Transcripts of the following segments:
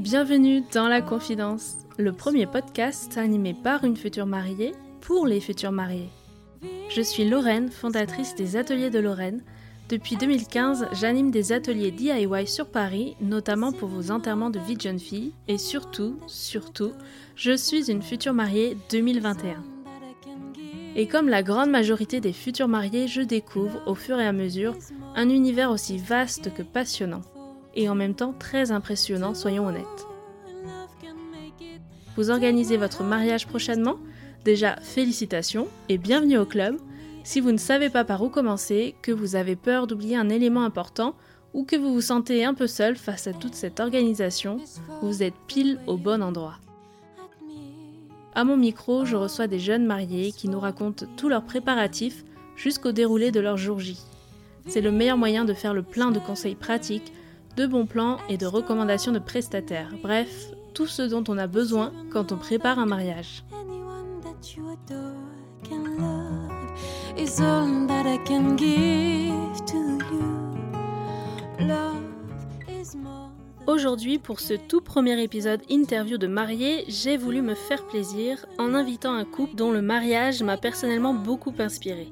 Bienvenue dans La Confidence, le premier podcast animé par une future mariée pour les futurs mariés. Je suis Lorraine, fondatrice des Ateliers de Lorraine. Depuis 2015, j'anime des ateliers DIY sur Paris, notamment pour vos enterrements de vie de jeune fille. Et surtout, surtout, je suis une future mariée 2021. Et comme la grande majorité des futurs mariés, je découvre au fur et à mesure un univers aussi vaste que passionnant. Et en même temps très impressionnant, soyons honnêtes. Vous organisez votre mariage prochainement? Déjà, félicitations et bienvenue au club. Si vous ne savez pas par où commencer, que vous avez peur d'oublier un élément important ou que vous vous sentez un peu seul face à toute cette organisation, vous êtes pile au bon endroit. À mon micro, je reçois des jeunes mariés qui nous racontent tous leurs préparatifs jusqu'au déroulé de leur jour J. C'est le meilleur moyen de faire le plein de conseils pratiques, de bons plans et de recommandations de prestataires. Bref, tout ce dont on a besoin quand on prépare un mariage. Aujourd'hui, pour ce tout premier épisode interview de mariés, j'ai voulu me faire plaisir en invitant un couple dont le mariage m'a personnellement beaucoup inspiré.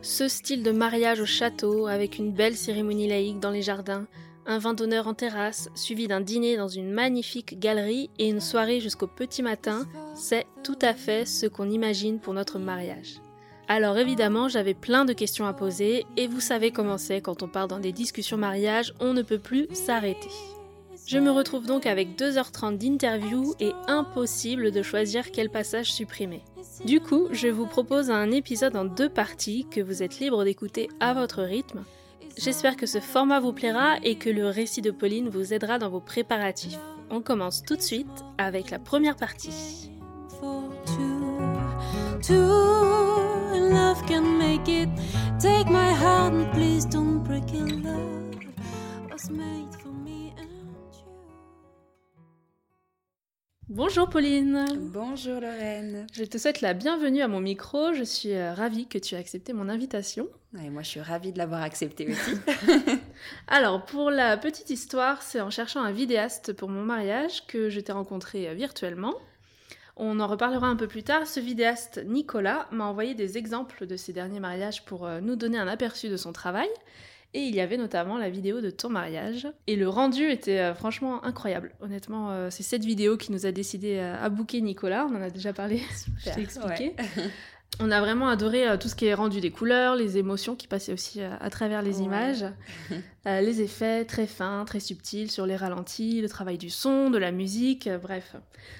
Ce style de mariage au château, avec une belle cérémonie laïque dans les jardins, un vin d'honneur en terrasse, suivi d'un dîner dans une magnifique galerie et une soirée jusqu'au petit matin, c'est tout à fait ce qu'on imagine pour notre mariage. Alors évidemment, j'avais plein de questions à poser et vous savez comment c'est quand on part dans des discussions mariage, on ne peut plus s'arrêter. Je me retrouve donc avec 2h30 d'interview et impossible de choisir quel passage supprimer. Du coup, je vous propose un épisode en deux parties que vous êtes libre d'écouter à votre rythme. J'espère que ce format vous plaira et que le récit de Pauline vous aidera dans vos préparatifs. On commence tout de suite avec la première partie. Bonjour Pauline. Bonjour Lorraine. Je te souhaite la bienvenue à mon micro. Je suis euh, ravie que tu aies accepté mon invitation. Et moi, je suis ravie de l'avoir accepté aussi. Alors, pour la petite histoire, c'est en cherchant un vidéaste pour mon mariage que je t'ai rencontré euh, virtuellement. On en reparlera un peu plus tard. Ce vidéaste, Nicolas, m'a envoyé des exemples de ses derniers mariages pour euh, nous donner un aperçu de son travail. Et il y avait notamment la vidéo de ton mariage. Et le rendu était euh, franchement incroyable. Honnêtement, euh, c'est cette vidéo qui nous a décidé à booker Nicolas. On en a déjà parlé, je t'ai expliqué. On a vraiment adoré euh, tout ce qui est rendu des couleurs, les émotions qui passaient aussi euh, à travers les images, euh, les effets très fins, très subtils sur les ralentis, le travail du son, de la musique, bref.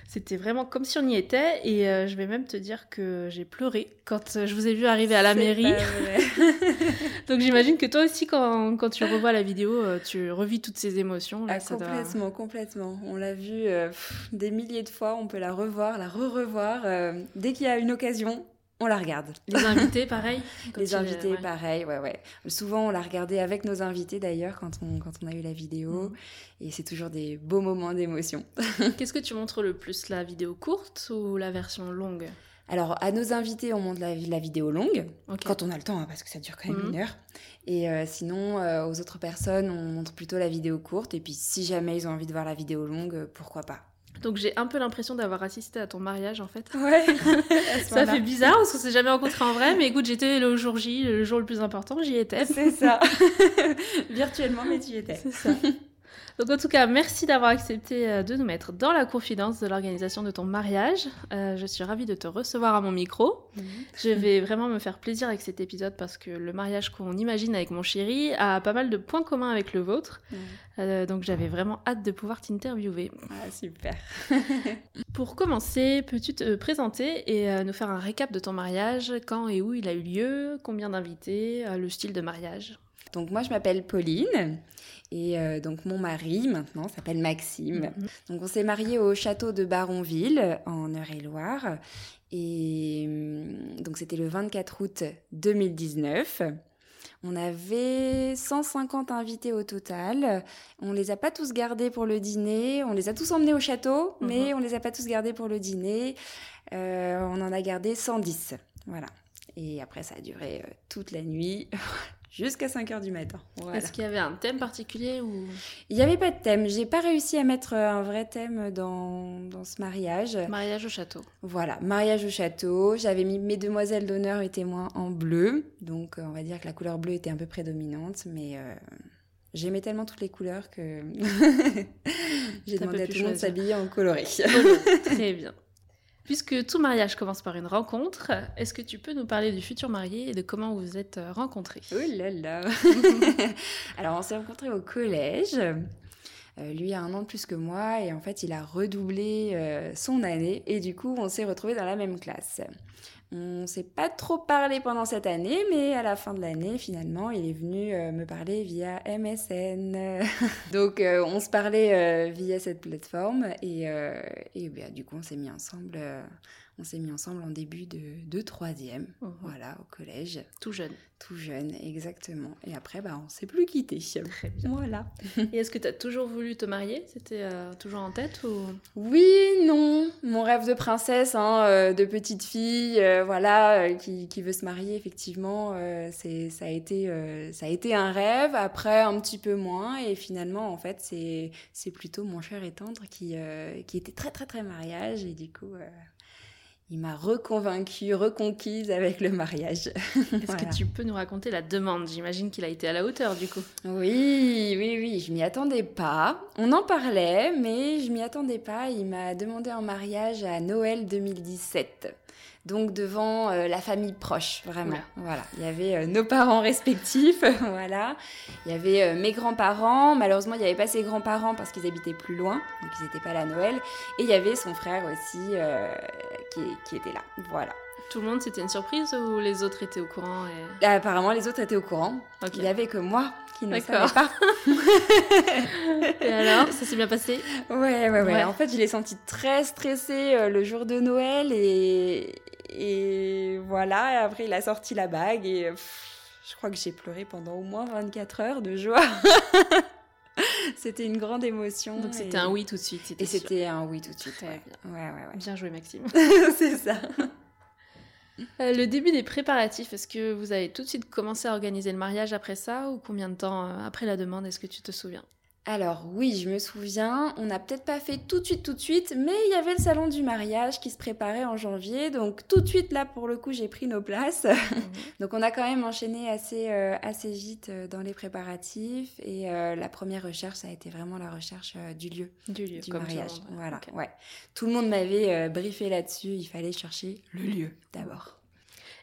C'était vraiment comme si on y était et je vais même te dire que j'ai pleuré quand je vous ai vu arriver à la mairie. Donc j'imagine que toi aussi quand, quand, tu revois la vidéo, tu revis toutes ces émotions. Là, ah, complètement, complètement. On l'a vu des milliers de fois, on peut la revoir, la re-revoir dès qu'il y a une occasion on la regarde. Les invités, pareil Les invités, pareil, ouais, ouais. Souvent, on l'a regardé avec nos invités, d'ailleurs, quand on, quand on a eu la vidéo. Mm. Et c'est toujours des beaux moments d'émotion. Qu'est-ce que tu montres le plus, la vidéo courte ou la version longue? Alors, à nos invités, on montre la, vidéo longue, quand on a le temps, hein, parce que ça dure quand même mm. une heure. Et euh, sinon, euh, aux autres personnes, on montre plutôt la vidéo courte. Et puis, si jamais ils ont envie de voir la vidéo longue, pourquoi pas donc j'ai un peu l'impression d'avoir assisté à ton mariage en fait. Ouais. ça fait bizarre parce qu'on s'est jamais rencontrés en vrai, mais écoute, j'étais le jour J, le jour le plus important, j'y étais. C'est ça. Virtuellement, mais tu y étais. C'est ça. Donc en tout cas, merci d'avoir accepté euh, de nous mettre dans la confidence de l'organisation de ton mariage. Euh, je suis ravie de te recevoir à mon micro. Mhm. Je vais vraiment me faire plaisir avec cet épisode parce que le mariage qu'on imagine avec mon chéri a pas mal de points communs avec le vôtre. Euh, donc j'avais vraiment hâte de pouvoir t'interviewer. Ah, super. Pour commencer, peux-tu te présenter et nous faire un récap de ton mariage, quand et où il a eu lieu, combien d'invités, le style de mariage? Donc moi je m'appelle Pauline et euh, donc mon mari maintenant s'appelle Maxime. Mhm. Donc on s'est mariés au château de Baronville en Eure-et-Loire et hum, donc c'était le 24 août 2019. On avait 150 invités au total. On les a pas tous gardés pour le dîner. On les a tous emmenés au château, mhm. mais on les a pas tous gardés pour le dîner. Euh, on en a gardé 110. Voilà. Et après, ça a duré euh, toute la nuit. jusqu'à 5 heures du matin. Est-ce qu'il y avait un thème particulier ou? Il n'y avait pas de thème. J'ai pas réussi à mettre un vrai thème dans, dans ce mariage. Mariage au château. Voilà, mariage au château. J'avais mis mes demoiselles d'honneur et témoins en bleu. Donc on va dire que la couleur bleue était un peu prédominante, mais J'aimais tellement toutes les couleurs que j'ai demandé à tout le monde de s'habiller en coloré. Très bien. Puisque tout mariage commence par une rencontre, est-ce que tu peux nous parler du futur marié et de comment vous vous êtes euh, rencontrés? Oh là là Alors on s'est rencontrés au collège. Euh, lui a un an de plus que moi et en fait il a redoublé euh, son année et du coup on s'est retrouvés dans la même classe. On s'est pas trop parlé pendant cette année, mais à la fin de l'année, finalement, il est venu euh, me parler via MSN. Donc, euh, on se parlait euh, via cette plateforme et, et bah, du coup, on s'est mis ensemble on s'est mis ensemble en début de, troisième, mhm. voilà, au collège. Tout jeune. Tout jeune, exactement. Et après, bah, on s'est plus quitté. Très bien. Voilà. Et est-ce que tu as toujours voulu te marier? C'était euh, toujours en tête ou? Oui, non. Mon rêve de princesse, hein, euh, de petite fille, euh, voilà, qui, qui, veut se marier, effectivement, c'est ça a été ça a été un rêve. Après, un petit peu moins. Et finalement, en fait, c'est c'est plutôt mon cher et tendre qui qui était très très très mariage et du coup il m'a reconvaincue, reconquise avec le mariage. Est-ce que tu peux nous raconter la demande? J'imagine qu'il a été à la hauteur du coup. Oui, oui, oui, je m'y attendais pas. On en parlait, mais je m'y attendais pas. Il m'a demandé en mariage à Noël 2017 donc devant euh, la famille proche, vraiment. Voilà, il y avait euh, nos parents respectifs, voilà. Il y avait euh, mes grands-parents. Malheureusement, il n'y avait pas ses grands-parents parce qu'ils habitaient plus loin, donc ils n'étaient pas là à Noël. Et il y avait son frère aussi qui, qui, était là, voilà. Tout le monde, c'était une surprise ou les autres étaient au courant Apparemment, les autres étaient au courant. Il n'y avait que moi qui ne savais pas. et alors, ça s'est bien passé? Ouais, ouais, ouais, En fait, je l'ai senti très stressé le jour de Noël et, et voilà, et après il a sorti la bague et je crois que j'ai pleuré pendant au moins 24 heures de joie. c'était une grande émotion. Donc c'était un oui tout de suite. Et c'était un oui tout de suite. Ouais. Ouais, ouais, bien joué Maxime. C'est ça. Euh, le début des préparatifs, est-ce que vous avez tout de suite commencé à organiser le mariage après ça ou combien de temps euh, après la demande Est-ce que tu te souviens? Alors oui, je me souviens, on n'a peut-être pas fait tout de suite, tout de suite, mais il y avait le salon du mariage qui se préparait en janvier, donc tout de suite là pour le coup j'ai pris nos places. Mhm. donc on a quand même enchaîné assez, euh, assez vite euh, dans les préparatifs et euh, la première recherche ça a été vraiment la recherche du lieu du, lieu, du mariage. Voilà, ouais. Tout le monde m'avait briefé là-dessus, il fallait chercher le lieu d'abord.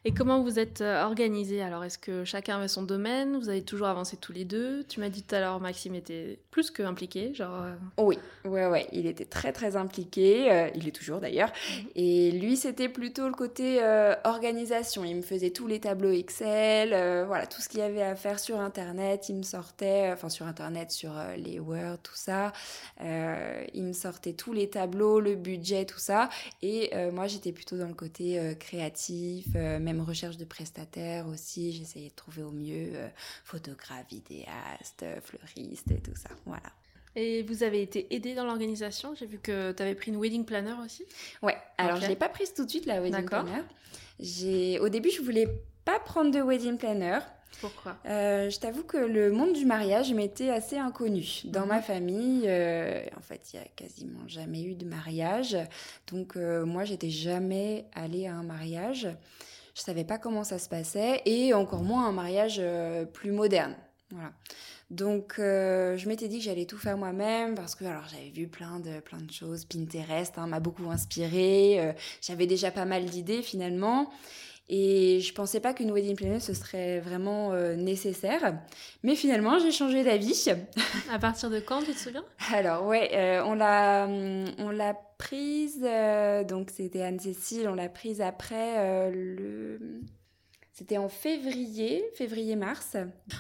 Et comment vous êtes euh, organisé Alors, est-ce que chacun avait son domaine? Vous avez toujours avancé tous les deux? Tu m'as dit tout à l'heure, Maxime était plus que impliqué, genre. Euh, oui, ouais, ouais, il était très très impliqué. Euh, il est toujours d'ailleurs. Mhm. Et lui, c'était plutôt le côté organisation. Il me faisait tous les tableaux Excel, voilà, tout ce qu'il y avait à faire sur Internet. Il me sortait, enfin sur Internet, sur les Word, tout ça. il me sortait tous les tableaux, le budget, tout ça. Et moi, j'étais plutôt dans le côté créatif, même recherche de prestataires aussi. J'essayais de trouver au mieux euh, photographe, vidéaste, fleuriste et tout ça. Voilà. Et vous avez été aidé dans l'organisation? J'ai vu que tu avais pris une wedding planner aussi? Ouais, alors je ne l'ai pas prise tout de suite, la wedding planner. Au début, je voulais pas prendre de wedding planner. Pourquoi? Euh, Je t'avoue que le monde du mariage m'était assez inconnu. Dans mhm. ma famille, euh, en fait, il y a quasiment jamais eu de mariage. Donc, moi, j'étais jamais allée à un mariage. Je savais pas comment ça se passait et encore moins un mariage euh, plus moderne. Voilà. Donc euh, je m'étais dit que j'allais tout faire moi-même parce que alors j'avais vu plein de plein de choses. Pinterest hein, m'a beaucoup inspiré. Euh, j'avais déjà pas mal d'idées finalement. Et je pensais pas qu'une wedding planner ce serait vraiment nécessaire. Mais finalement, j'ai changé d'avis. À partir de quand, tu te souviens? Alors, ouais, on l'a on l'a prise, euh, donc c'était Anne-Cécile, on l'a prise après euh, le c'était en février, février-mars.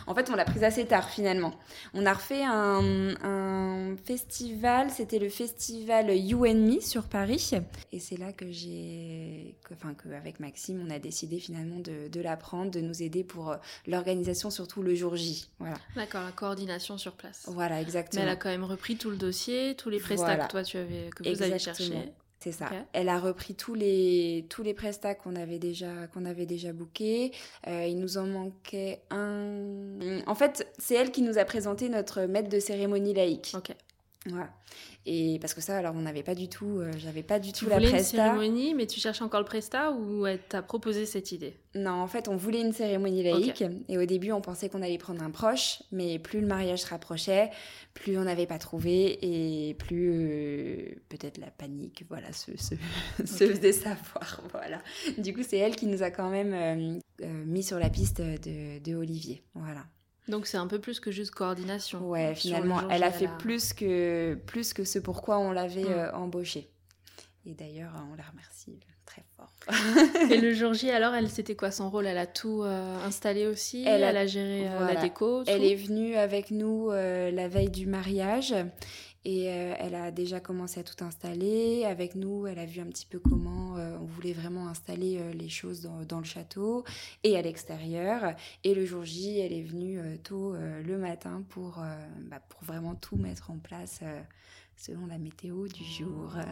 En fait, on l'a prise assez tard finalement. On a refait un, festival, c'était le festival You and Me sur Paris. Et c'est là que j'ai, enfin, qu'avec Maxime, on a décidé finalement de, de la prendre, de nous aider pour euh, l'organisation, surtout le jour J. Voilà. D'accord, la coordination sur place. Voilà, exactement. Mais elle a quand même repris tout le dossier, tous les prestataires que toi tu avais, que vous avez cherché. C'est ça. Elle a repris tous les tous les prestats qu'on avait déjà qu'on avait déjà bookés. Euh, il nous en manquait un. En fait, c'est elle qui nous a présenté notre maître de cérémonie laïque. Ok. Voilà. Et parce que ça, alors on n'avait pas du tout, euh, j'avais pas du Tu tout la voulais une cérémonie, mais tu cherches encore le presta ou elle t'a proposé cette idée? Non, en fait, on voulait une cérémonie laïque. Et au début, on pensait qu'on allait prendre un proche, mais plus le mariage se rapprochait, plus on n'avait pas trouvé et plus euh, peut-être la panique, voilà, se, se, se faisait savoir. Voilà. Du coup, c'est elle qui nous a quand même euh, mis sur la piste de, de Olivier. Voilà. Donc c'est un peu plus que juste coordination. Ouais, finalement, elle a fait plus que, plus que ce pourquoi on l'avait Mm. euh, embauchée. Et d'ailleurs, on la remercie très fort. Et le jour J, alors, elle, c'était quoi son rôle? Elle a tout euh, installé aussi? Elle Elle a- a, géré euh, la déco tout? Elle est venue avec nous euh, la veille du mariage et euh, elle a déjà commencé à tout installer. Avec nous, elle a vu un petit peu comment euh, on voulait vraiment installer euh, les choses dans, le château et à l'extérieur. Et le jour J, elle est venue tôt le matin pour, bah, pour vraiment tout mettre en place selon la météo du jour.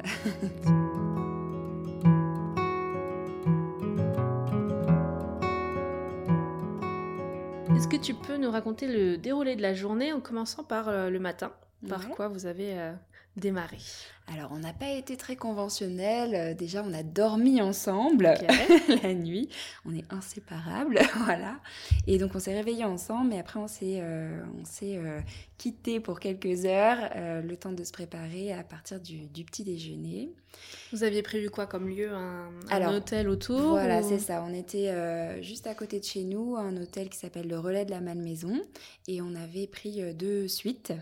Est-ce que tu peux nous raconter le déroulé de la journée en commençant par le matin? Par Ouais. quoi vous avez euh, démarré? Alors, on n'a pas été très conventionnel. Euh, Déjà, on a dormi ensemble. La nuit. On est inséparables, voilà. Et donc on s'est réveillés ensemble, mais après on s'est euh, euh, quittés pour quelques heures, euh, le temps de se préparer à partir du, du petit déjeuner. Vous aviez prévu quoi comme lieu? Un, un Alors, hôtel autour Voilà, ou- c'est ça. On était juste à côté de chez nous, un hôtel qui s'appelle le Relais de la Malmaison, et on avait pris deux suites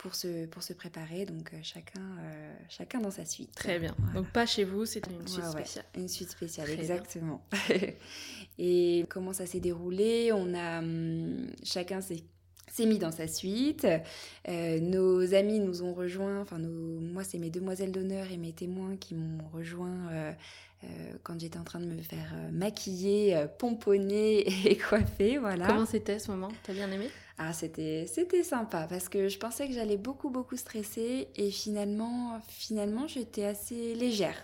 pour se pour se préparer, donc euh, chacun euh, chacun dans sa suite. Très bien. Voilà. Donc pas chez vous, c'était une suite Ouais, ouais. spéciale. Une suite spéciale, Très exactement. et comment ça s'est déroulé? On a hum, chacun s'est s'est mis dans sa suite. Euh, nos amis nous ont rejoints. Enfin, nos, moi, c'est mes demoiselles d'honneur et mes témoins qui m'ont rejoint euh, euh, quand j'étais en train de me faire maquiller, pomponner et coiffer. Voilà. Comment c'était ce moment? T'as bien aimé? Ah, c'était c'était sympa parce que je pensais que j'allais beaucoup beaucoup stresser et finalement finalement j'étais assez légère.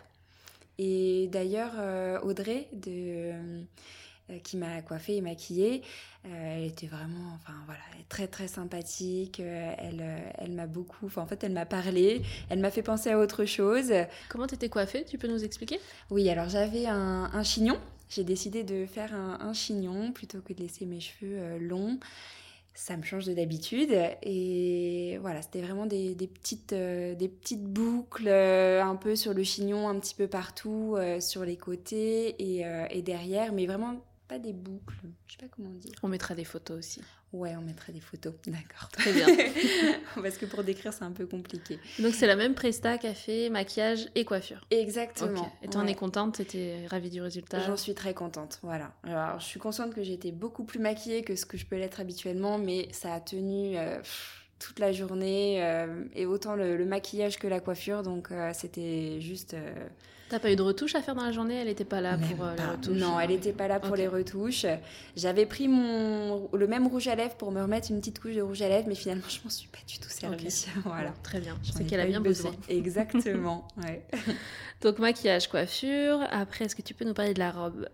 Et d'ailleurs euh, Audrey de euh, qui m'a coiffée et maquillée, euh, elle était vraiment enfin voilà, très très sympathique, euh, elle euh, elle m'a beaucoup enfin en fait elle m'a parlé, elle m'a fait penser à autre chose. Comment t'étais coiffée? Tu peux nous expliquer? Oui, alors j'avais un, un chignon. J'ai décidé de faire un, un chignon plutôt que de laisser mes cheveux longs. Ça me change de d'habitude. Et voilà, c'était vraiment des, petites, euh, des petites boucles euh, un peu sur le chignon, un petit peu partout, euh, sur les côtés et derrière, mais vraiment pas des boucles. Je sais pas comment dire. On mettra des photos aussi. Ouais, on mettrait des photos. D'accord. Très bien. Parce que pour décrire, c'est un peu compliqué. Donc c'est la même presta, café, maquillage et coiffure. Exactement. Ok. Et t'en Ouais. es contente? T'étais ravie du résultat? J'en suis très contente, voilà. Alors, je suis consciente que j'étais beaucoup plus maquillée que ce que je peux l'être habituellement, mais ça a tenu euh, toute la journée, euh, et autant le, le maquillage que la coiffure, donc euh, c'était juste... euh, T'as pas eu de retouches à faire dans la journée? Elle était pas là pour euh, les retouches Non, elle n'était pas là pour les retouches. J'avais pris mon, le même rouge à lèvres pour me remettre une petite couche de rouge à lèvres, mais finalement, je m'en suis pas du tout servie. voilà. Bon, très bien. Ai qu'elle a bien besoin. Exactement, ouais. Donc maquillage, coiffure. Après, est-ce que tu peux nous parler de la robe?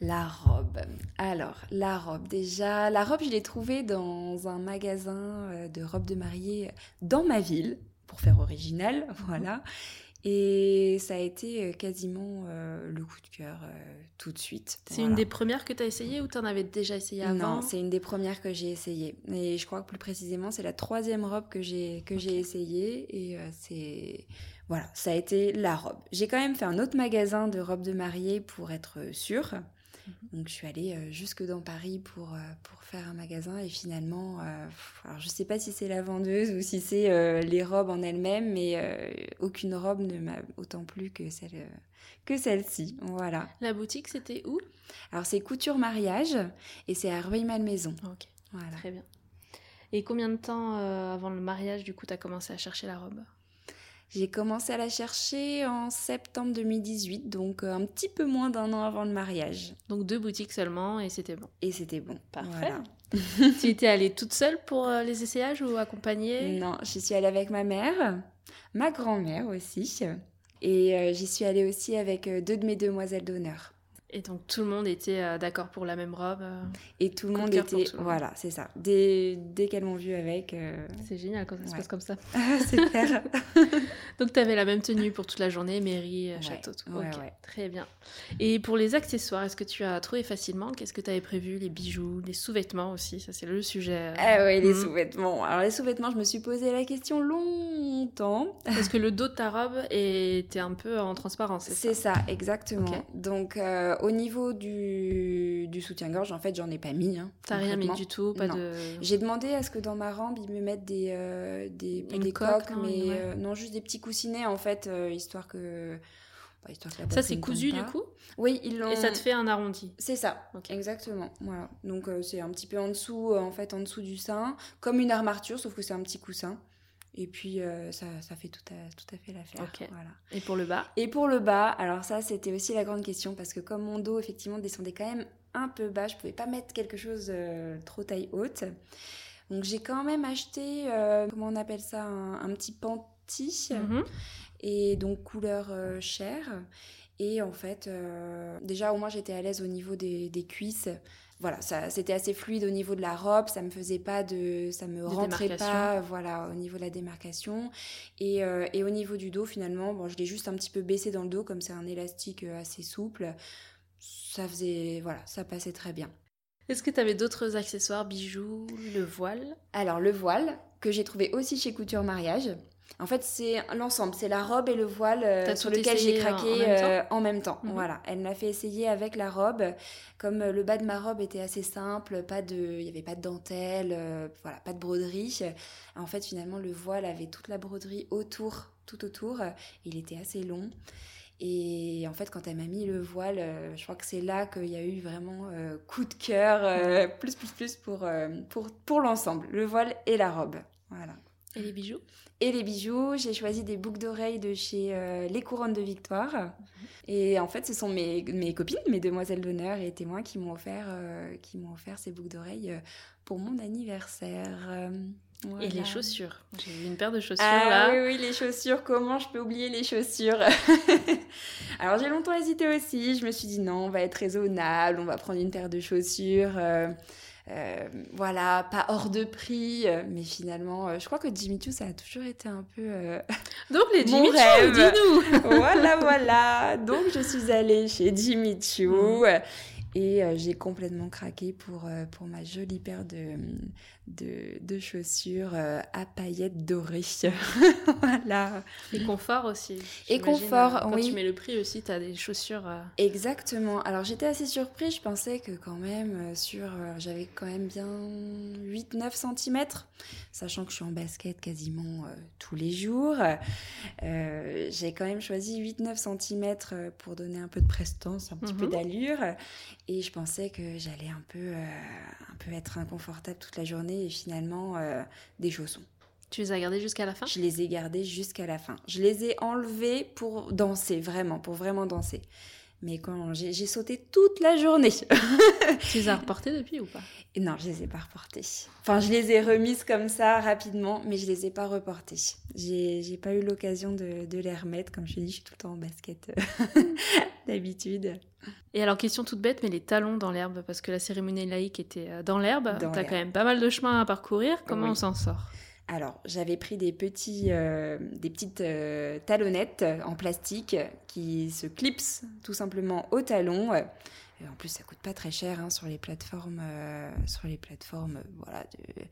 La robe. Alors, la robe. Déjà, la robe, je l'ai trouvée dans un magasin euh, de robes de mariée dans ma ville, pour faire original, voilà. Et ça a été euh, quasiment euh, le coup de cœur euh, tout de suite. C'est Voilà. une des premières que t'as essayé ou t'en avais déjà essayé avant Non, c'est une des premières que j'ai essayé. Et je crois que plus précisément, c'est la troisième robe que j'ai que j'ai essayée. Et euh, c'est voilà, ça a été la robe. J'ai quand même fait un autre magasin de robes de mariée pour être sûre. Donc je suis allée euh, jusque dans Paris pour, euh, pour faire un magasin et finalement, euh, alors je sais pas si c'est la vendeuse ou si c'est euh, les robes en elles-mêmes, mais euh, aucune robe ne m'a autant plu que celle que celle-ci. Voilà. La boutique, c'était où? Alors c'est couture mariage et c'est à Rueil-Malmaison. Ok, Voilà. très bien. Et combien de temps avant le mariage, du coup, t'as commencé à chercher la robe? J'ai commencé à la chercher en septembre 2018, donc euh, un petit peu moins d'un an avant le mariage. Donc deux boutiques seulement et c'était bon. Et c'était bon. Parfait. Voilà. tu étais allée toute seule pour euh, les essayages ou accompagnée? Non, je suis allée avec ma mère, ma grand-mère aussi, Et j'y suis allée aussi avec deux de mes demoiselles d'honneur. Et donc tout le monde était euh, d'accord pour la même robe. Euh, et tout le monde était. Voilà, c'est ça. Dès, dès qu'elles m'ont vue avec. Euh, c'est génial quand ça se passe comme ça. c'est clair. donc tu avais la même tenue pour toute la journée, mairie, château, tout. Très bien. Et pour les accessoires, est-ce que tu as trouvé facilement? Qu'est-ce que tu avais prévu? Les bijoux, les sous-vêtements aussi Ça, c'est le sujet. Ah oui, les hmm. sous-vêtements. Alors les sous-vêtements, je me suis posé la question longtemps. Parce que le dos de ta robe était un peu en transparence. C'est ça, exactement. Donc au niveau du, du soutien-gorge, en fait, j'en ai pas mis. Hein, T'as rien mis du tout pas de... J'ai demandé à ce que dans ma rampe, ils me mettent des, euh, des, des coques, mais euh, non, juste des petits coussinets, en fait, euh, histoire que... Bah, ça, c'est cousu, du coup Oui, ils l'ont... Et ça te fait un arrondi C'est ça, exactement. Voilà. Donc, c'est un petit peu en dessous, en fait, en dessous du sein, comme une armature, sauf que c'est un petit coussin. Et puis, euh, ça, ça, fait tout à, tout à fait l'affaire. Voilà. Et pour le bas? Et pour le bas, alors ça, c'était aussi la grande question, parce que comme mon dos, effectivement, descendait quand même un peu bas, je pouvais pas mettre quelque chose euh, trop taille haute. Donc, j'ai quand même acheté, euh, comment on appelle ça, un, petit panty, mhm. et donc couleur chair. Et en fait, déjà, au moins, j'étais à l'aise au niveau des, des cuisses voilà, ça, c'était assez fluide au niveau de la robe, ça me faisait pas de, ça me rentrait pas, voilà, au niveau de la démarcation. Et, euh, et au niveau du dos, finalement, bon, je l'ai juste un petit peu baissé dans le dos, comme c'est un élastique euh, assez souple. Ça faisait, voilà, ça passait très bien. Est-ce que tu avais d'autres accessoires, bijoux, le voile? Alors, le voile, que j'ai trouvé aussi chez Couture Mariage. En fait, c'est l'ensemble, c'est la robe et le voile euh, sur lequel j'ai craqué en même temps. Euh, mhm. Voilà, elle m'a fait essayer avec la robe. Comme euh, le bas de ma robe était assez simple, pas de, il y avait pas de dentelle, voilà, pas de broderie. En fait, finalement, le voile avait toute la broderie autour, tout autour. Il était assez long. Et en fait, quand elle m'a mis le voile, je crois que c'est là qu'il y a eu vraiment coup de cœur, plus, plus, plus pour, pour, pour l'ensemble, le voile et la robe. Voilà. Et les bijoux et les bijoux. J'ai choisi des boucles d'oreilles de chez euh, Les Couronnes de Victoire. Et en fait, ce sont mes, mes copines, mes demoiselles d'honneur et témoins qui m'ont offert, euh, qui m'ont offert ces boucles d'oreilles euh, pour mon anniversaire. Et les chaussures. J'ai une paire de chaussures ah, là. Oui, oui, les chaussures. Comment je peux oublier les chaussures? Alors j'ai longtemps hésité aussi. Je me suis dit non, on va être raisonnable, on va prendre une paire de chaussures. Euh, voilà, pas hors de prix, euh, mais finalement, euh, je crois que Jimmy Choo, ça a toujours été un peu. Donc les Jimmy Choo, dis-nous Voilà, voilà Donc je suis allée chez Jimmy Choo. Mm. Et j'ai complètement craqué pour, pour ma jolie paire de, de, chaussures euh, à paillettes dorées. voilà. Et confort aussi. Et confort, quand oui. Quand tu mets le prix aussi, tu as des chaussures. Euh, Exactement. Alors j'étais assez surprise, je pensais que quand même, euh, sur. J'avais quand même bien 8-9 cm, sachant que je suis en basket quasiment tous les jours. J'ai quand même choisi 8-9 cm pour donner un peu de prestance, un petit peu mhm. d'allure. Et je pensais que j'allais un peu, un peu être inconfortable toute la journée et finalement euh, des chaussons. Tu les as gardés jusqu'à la fin? Je les ai gardés jusqu'à la fin. Je les ai enlevés pour danser, vraiment, pour vraiment danser. Mais quand j'ai sauté toute la journée. tu les as reportés depuis ou pas? Non, je les ai pas reportés. Enfin, je les ai remises comme ça rapidement, mais je les ai pas reportées. J'ai pas eu l'occasion de, de, les remettre. Comme je te dis, je suis tout le temps en basket d'habitude. Et alors, question toute bête, mais les talons dans l'herbe, parce que la cérémonie laïque était euh, dans l'herbe, t'as quand même pas mal de chemin à parcourir. Comment on s'en sort? Alors, j'avais pris des, petits, euh, des petites euh, talonnettes en plastique qui se clipsent tout simplement au talon. En plus, ça coûte pas très cher hein, sur les plateformes, euh, sur les plateformes, voilà, de,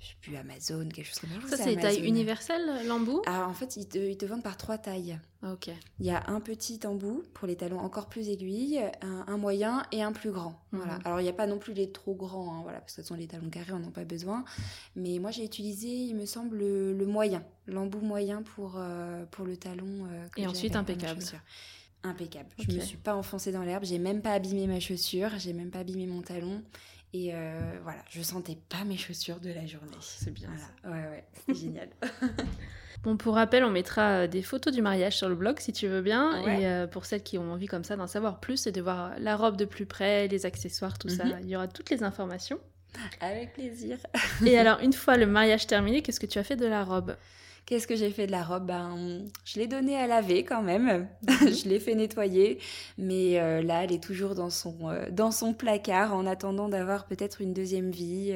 je sais plus Amazon, quelque chose comme ça. Ça, c'est taille universelle, l'embout? Ah, en fait, ils te, ils te, vendent par trois tailles. Ok. Il y a un petit embout pour les talons encore plus aiguilles, un, moyen et un plus grand. Voilà. Mhm. Alors, il n'y a pas non plus les trop grands, hein, voilà, parce que ce sont les talons carrés, on n'en a pas besoin. Mais moi, j'ai utilisé, il me semble, le, moyen, l'embout moyen pour, euh, pour le talon. Euh, et ensuite, impeccable impeccable. Je me suis pas enfoncée dans l'herbe, j'ai même pas abîmé ma chaussure, j'ai même pas abîmé mon talon. Et euh, voilà, je sentais pas mes chaussures de la journée. C'est bien. Ouais, ouais, c'est génial. Bon, pour rappel, on mettra euh, des photos du mariage sur le blog si tu veux bien. Et euh, pour celles qui ont envie comme ça d'en savoir plus et de voir la robe de plus près, les accessoires, tout ça, mhm. il y aura toutes les informations. Avec plaisir. et alors, une fois le mariage terminé, qu'est-ce que tu as fait de la robe? Qu'est-ce que j'ai fait de la robe? Ben, Je l'ai donnée à laver quand même. je l'ai fait nettoyer. Mais là, elle est toujours dans son, dans son placard en attendant d'avoir peut-être une deuxième vie.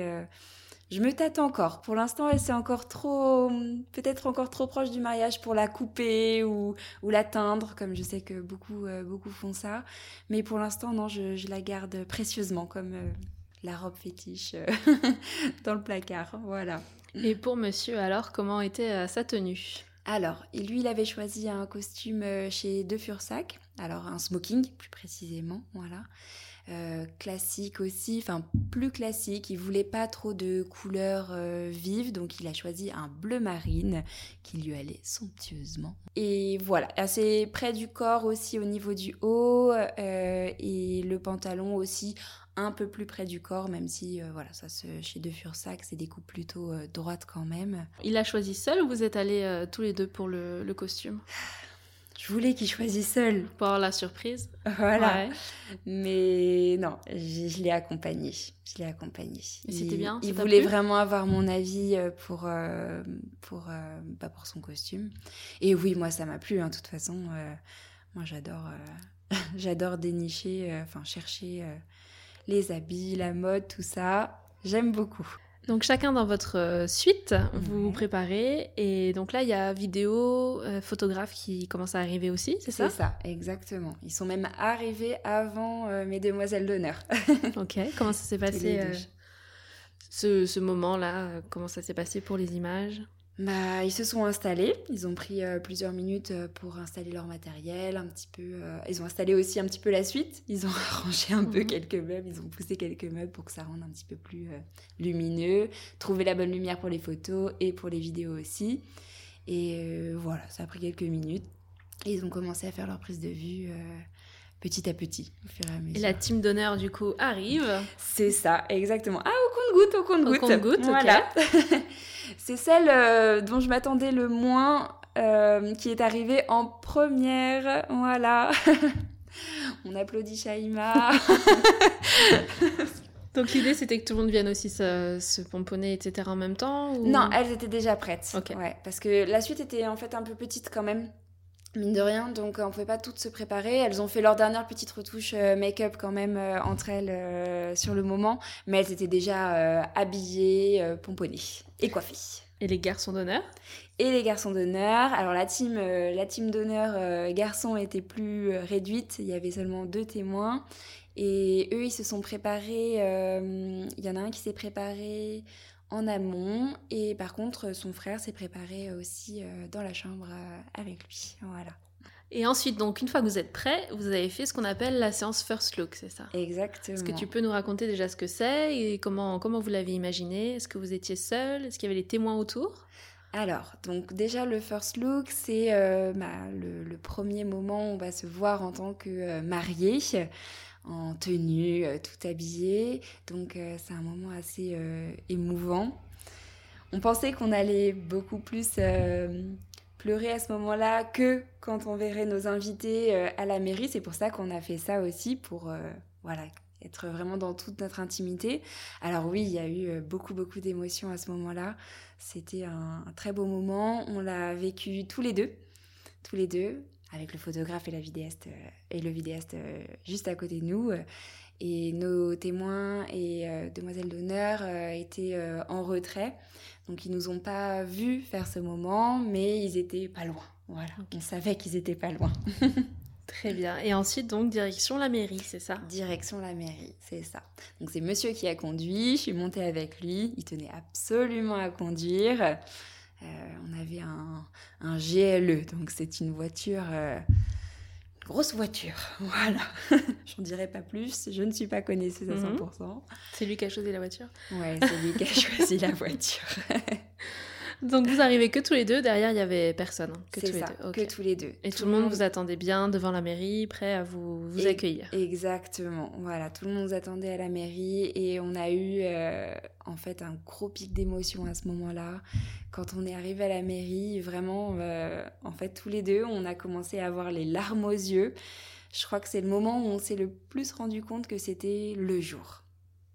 Je me tâte encore. Pour l'instant, elle c'est encore trop, peut-être encore trop proche du mariage pour la couper ou, ou l'atteindre, comme je sais que beaucoup, euh, beaucoup font ça. Mais pour l'instant, non, je, la garde précieusement comme euh, la robe fétiche euh, dans le placard. Voilà. Et pour monsieur, alors, comment était sa tenue? Alors, lui, il avait choisi un costume chez De Fursac, alors un smoking plus précisément, voilà. Euh, classique aussi, enfin plus classique. Il voulait pas trop de couleurs euh, vives, donc il a choisi un bleu marine qui lui allait somptueusement. Et voilà, assez près du corps aussi au niveau du haut euh, et le pantalon aussi un peu plus près du corps, même si voilà, ça se, chez De Fursac, c'est des coupes plutôt droites quand même. Il a choisi seul ou vous êtes allés tous les deux pour le costume? Je voulais qu'il choisisse seul. Pour avoir la surprise. Voilà. Mais non, je, l'ai accompagné. Je l'ai accompagné. Et c'était bien Il voulait vraiment avoir mon avis euh, pour, euh, pour, euh, bah, pour son costume. Et oui, moi, ça m'a plu. Hein, de toute façon, moi, j'adore j'adore dénicher, enfin, chercher les habits, la mode, tout ça. J'aime beaucoup. Donc chacun dans votre euh, suite, vous vous préparez et donc là il y a vidéo, euh, photographe qui commence à arriver aussi, c'est ça? C'est ça, exactement. Ils sont même arrivés avant euh, mes demoiselles d'honneur. ok, comment ça s'est passé ce, ce moment-là? Comment ça s'est passé pour les images? Bah, ils se sont installés. Ils ont pris euh, plusieurs minutes euh, pour installer leur matériel, un petit peu. Euh, ils ont installé aussi un petit peu la suite. Ils ont arrangé un peu mhm. quelques meubles. Ils ont poussé quelques meubles pour que ça rende un petit peu plus lumineux. Trouver la bonne lumière pour les photos et pour les vidéos aussi. Et voilà, ça a pris quelques minutes. Et ils ont commencé à faire leur prise de vue petit à petit, au fur et à mesure. Et la team d'honneur, du coup, arrive. C'est ça, exactement. Ah, au compte-goutte, au compte-goutte. Au compte-goutte, voilà. C'est celle euh, dont je m'attendais le moins, euh, qui est arrivée en première. Voilà. On applaudit Shaima. Donc l'idée c'était que tout le monde vienne aussi se, pomponner, etc. en même temps Non, elles étaient déjà prêtes. Ouais, parce que la suite était en fait un peu petite quand même mine de rien, donc on pouvait pas toutes se préparer. Elles ont fait leur dernière petite retouche euh, make-up quand même euh, entre elles euh, sur le moment, mais elles étaient déjà habillées, pomponnées et coiffées. Et les garçons d'honneur? Et les garçons d'honneur. Alors la team, la team d'honneur garçons était plus réduite. Il y avait seulement deux témoins. Et eux, ils se sont préparés. Il y en a un qui s'est préparé en amont. Et par contre, son frère s'est préparé aussi euh, dans la chambre euh, avec lui. Voilà. Et ensuite, donc, une fois que vous êtes prêt, vous avez fait ce qu'on appelle la séance first look, c'est ça? Exactement. Est-ce que tu peux nous raconter déjà ce que c'est et comment, comment vous l'avez imaginé? Est-ce que vous étiez seul? Est-ce qu'il y avait les témoins autour? Alors, donc déjà le first look, c'est euh, bah, le, premier moment où on va se voir en tant que mariée en tenue, euh, tout habillé. Donc euh, c'est un moment assez euh, émouvant. On pensait qu'on allait beaucoup plus pleurer à ce moment-là que quand on verrait nos invités à la mairie. C'est pour ça qu'on a fait ça aussi, pour voilà, être vraiment dans toute notre intimité. Alors oui, il y a eu beaucoup, beaucoup d'émotions à ce moment-là. C'était un, très beau moment. On l'a vécu tous les deux. Tous les deux avec le photographe et la vidéaste euh, et le vidéaste euh, juste à côté de nous. Et nos témoins et euh, demoiselles d'honneur étaient en retrait. Donc ils nous ont pas vus faire ce moment, mais ils étaient pas loin. Voilà, on savait qu'ils étaient pas loin. Très bien. Et ensuite, donc, direction la mairie, c'est ça? Direction la mairie, c'est ça. Donc, c'est monsieur qui a conduit, je suis montée avec lui, il tenait absolument à conduire. Euh, on avait un, un, GLE, donc c'est une voiture, euh, grosse voiture, voilà. J'en dirai pas plus, je ne suis pas connaisseuse à 100%. Mhm. C'est lui qui a choisi la voiture? Ouais, c'est lui qui a choisi la voiture. Donc vous arrivez que tous les deux, derrière il y avait personne. Hein, que tous les deux. que tous les deux. Et tout, le monde, vous attendait bien devant la mairie, prêt à vous, vous accueillir. Exactement, voilà, tout le monde nous attendait à la mairie et on a eu euh, en fait un gros pic d'émotion à ce moment-là. Quand on est arrivé à la mairie, vraiment, euh, en fait tous les deux, on a commencé à avoir les larmes aux yeux. Je crois que c'est le moment où on s'est le plus rendu compte que c'était le jour.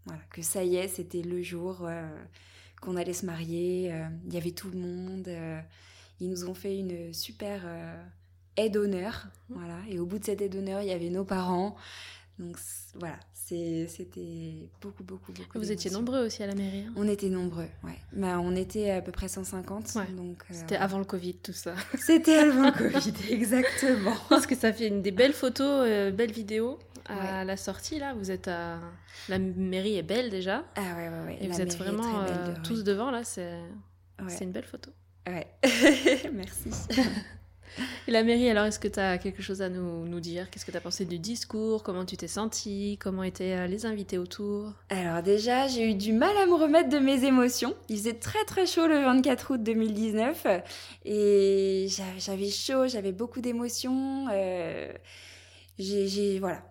Voilà, que ça y est, c'était le jour. Euh, qu'on allait se marier. Euh, il y avait tout le monde. Euh, Ils nous ont fait une super aide d'honneur. Mmh. Voilà. Et au bout de cette aide d'honneur, il y avait nos parents. Donc voilà, c'était beaucoup, beaucoup, beaucoup. Vous étiez nombreux aussi à la mairie hein On était nombreux, ouais. Bah, on était à peu près 150. Donc, euh, C'était avant le Covid, tout ça. C'était avant le Covid, exactement. Parce que ça fait une des belles photos, euh, belles vidéos à la sortie, là. Vous êtes à. La mairie est belle déjà. Ah ouais, ouais, ouais. Et vous êtes vraiment euh, tous devant, là. C'est une belle photo. Ouais, merci. Et la mairie, alors, est-ce que tu as quelque chose à nous, dire? Qu'est-ce que tu as pensé du discours? Comment tu t'es sentie? Comment étaient euh, les invités autour? Alors déjà, j'ai eu du mal à me remettre de mes émotions. Il faisait très très chaud le 24 août 2019 et j'avais chaud, j'avais beaucoup d'émotions. Euh, j'ai voilà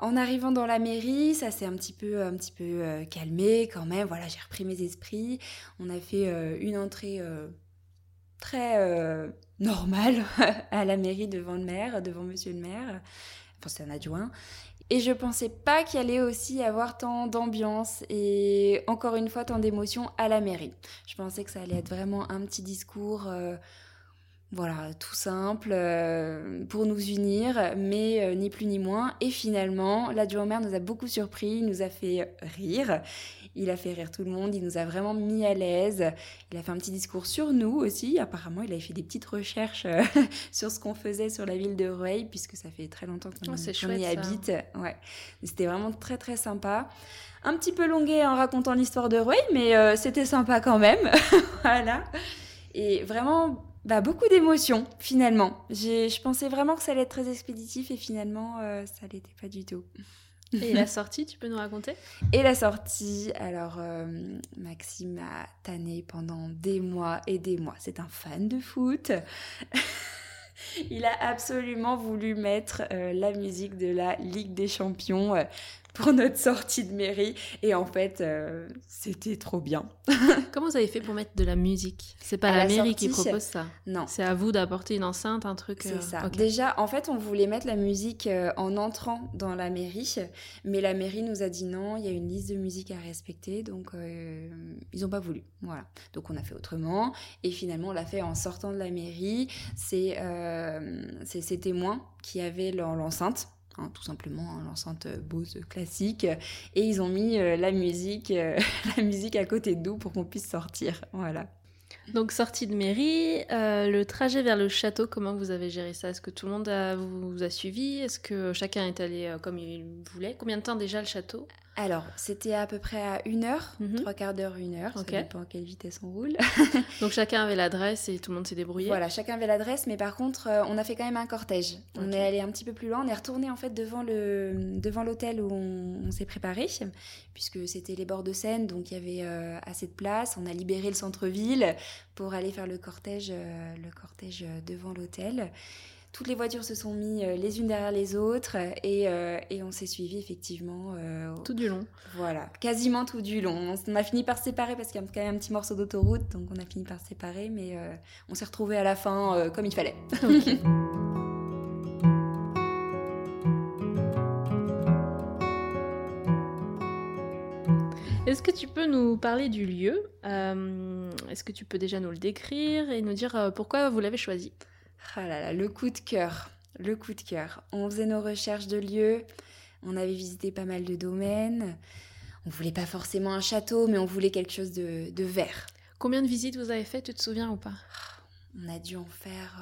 en arrivant dans la mairie ça s'est un petit peu un petit peu euh, calmé quand même. Voilà j'ai repris mes esprits. On a fait une entrée très euh, normal à la mairie devant le maire, devant monsieur le maire. Enfin, c'est un adjoint. Et je pensais pas qu'il allait aussi avoir tant d'ambiance et encore une fois tant d'émotions à la mairie. Je pensais que ça allait être vraiment un petit discours euh, voilà, tout simple euh, pour nous unir, mais ni plus ni moins. Et finalement, l'adjoint maire nous a beaucoup surpris, il nous a fait rire, il a fait rire tout le monde, il nous a vraiment mis à l'aise. Il a fait un petit discours sur nous aussi. Apparemment, il avait fait des petites recherches euh, sur ce qu'on faisait sur la ville de Rueil, puisque ça fait très longtemps qu'on oh, y habite. Ouais, c'était vraiment très très sympa. Un petit peu longué en racontant l'histoire de Rueil, mais c'était sympa quand même. voilà. Et vraiment bah, beaucoup d'émotions finalement. Je pensais vraiment que ça allait être très expéditif et finalement euh, ça l'était pas du tout. Et la sortie, tu peux nous raconter? Et la sortie, alors euh, Maxime a tanné pendant des mois et des mois. C'est un fan de foot. Il a absolument voulu mettre euh, la musique de la Ligue des Champions pour notre sortie de mairie. Et en fait, euh, c'était trop bien. Comment vous avez fait pour mettre de la musique? C'est pas la, mairie qui propose ça Non. C'est à vous d'apporter une enceinte, un truc. C'est euh, ça. Déjà, en fait, on voulait mettre la musique euh, en entrant dans la mairie, mais la mairie nous a dit non, il y a une liste de musique à respecter, donc ils n'ont pas voulu. Voilà. Donc on a fait autrement, et finalement on l'a fait en sortant de la mairie. C'est ces témoins qui avaient l'enceinte Hein, tout simplement l'enceinte Bose classique. Et ils ont mis euh, la musique euh, la musique à côté de pour qu'on puisse sortir. Voilà. Donc sortie de mairie, euh, le trajet vers le château, comment vous avez géré ça? Est-ce que tout le monde vous, a suivi? Est-ce que chacun est allé comme il voulait? Combien de temps déjà le château? Alors, c'était à peu près à une heure, mhm. trois quarts d'heure, une heure, ça dépend à quelle vitesse on roule. Donc chacun avait l'adresse et tout le monde s'est débrouillé Voilà, chacun avait l'adresse, mais par contre, euh, on a fait quand même un cortège. On est allé un petit peu plus loin, on est retourné en fait devant le devant l'hôtel où on, s'est préparé, puisque c'était les bords de Seine, donc il y avait euh, assez de place. On a libéré le centre-ville pour aller faire le cortège, euh, le cortège devant l'hôtel toutes les voitures se sont mises euh, les unes derrière les autres et, euh, et on s'est suivi effectivement. Euh, tout du long. Voilà, quasiment tout du long. On a fini par se séparer parce qu'il y a quand même un petit morceau d'autoroute, donc on a fini par se séparer, mais on s'est retrouvés à la fin comme il fallait. Est-ce que tu peux nous parler du lieu? Est-ce que tu peux déjà nous le décrire et nous dire pourquoi vous l'avez choisi? Ah là là, le coup de cœur, le coup de cœur. On faisait nos recherches de lieux, on avait visité pas mal de domaines. On voulait pas forcément un château, mais on voulait quelque chose de, de vert. Combien de visites vous avez fait, tu te souviens ou pas? On a dû en faire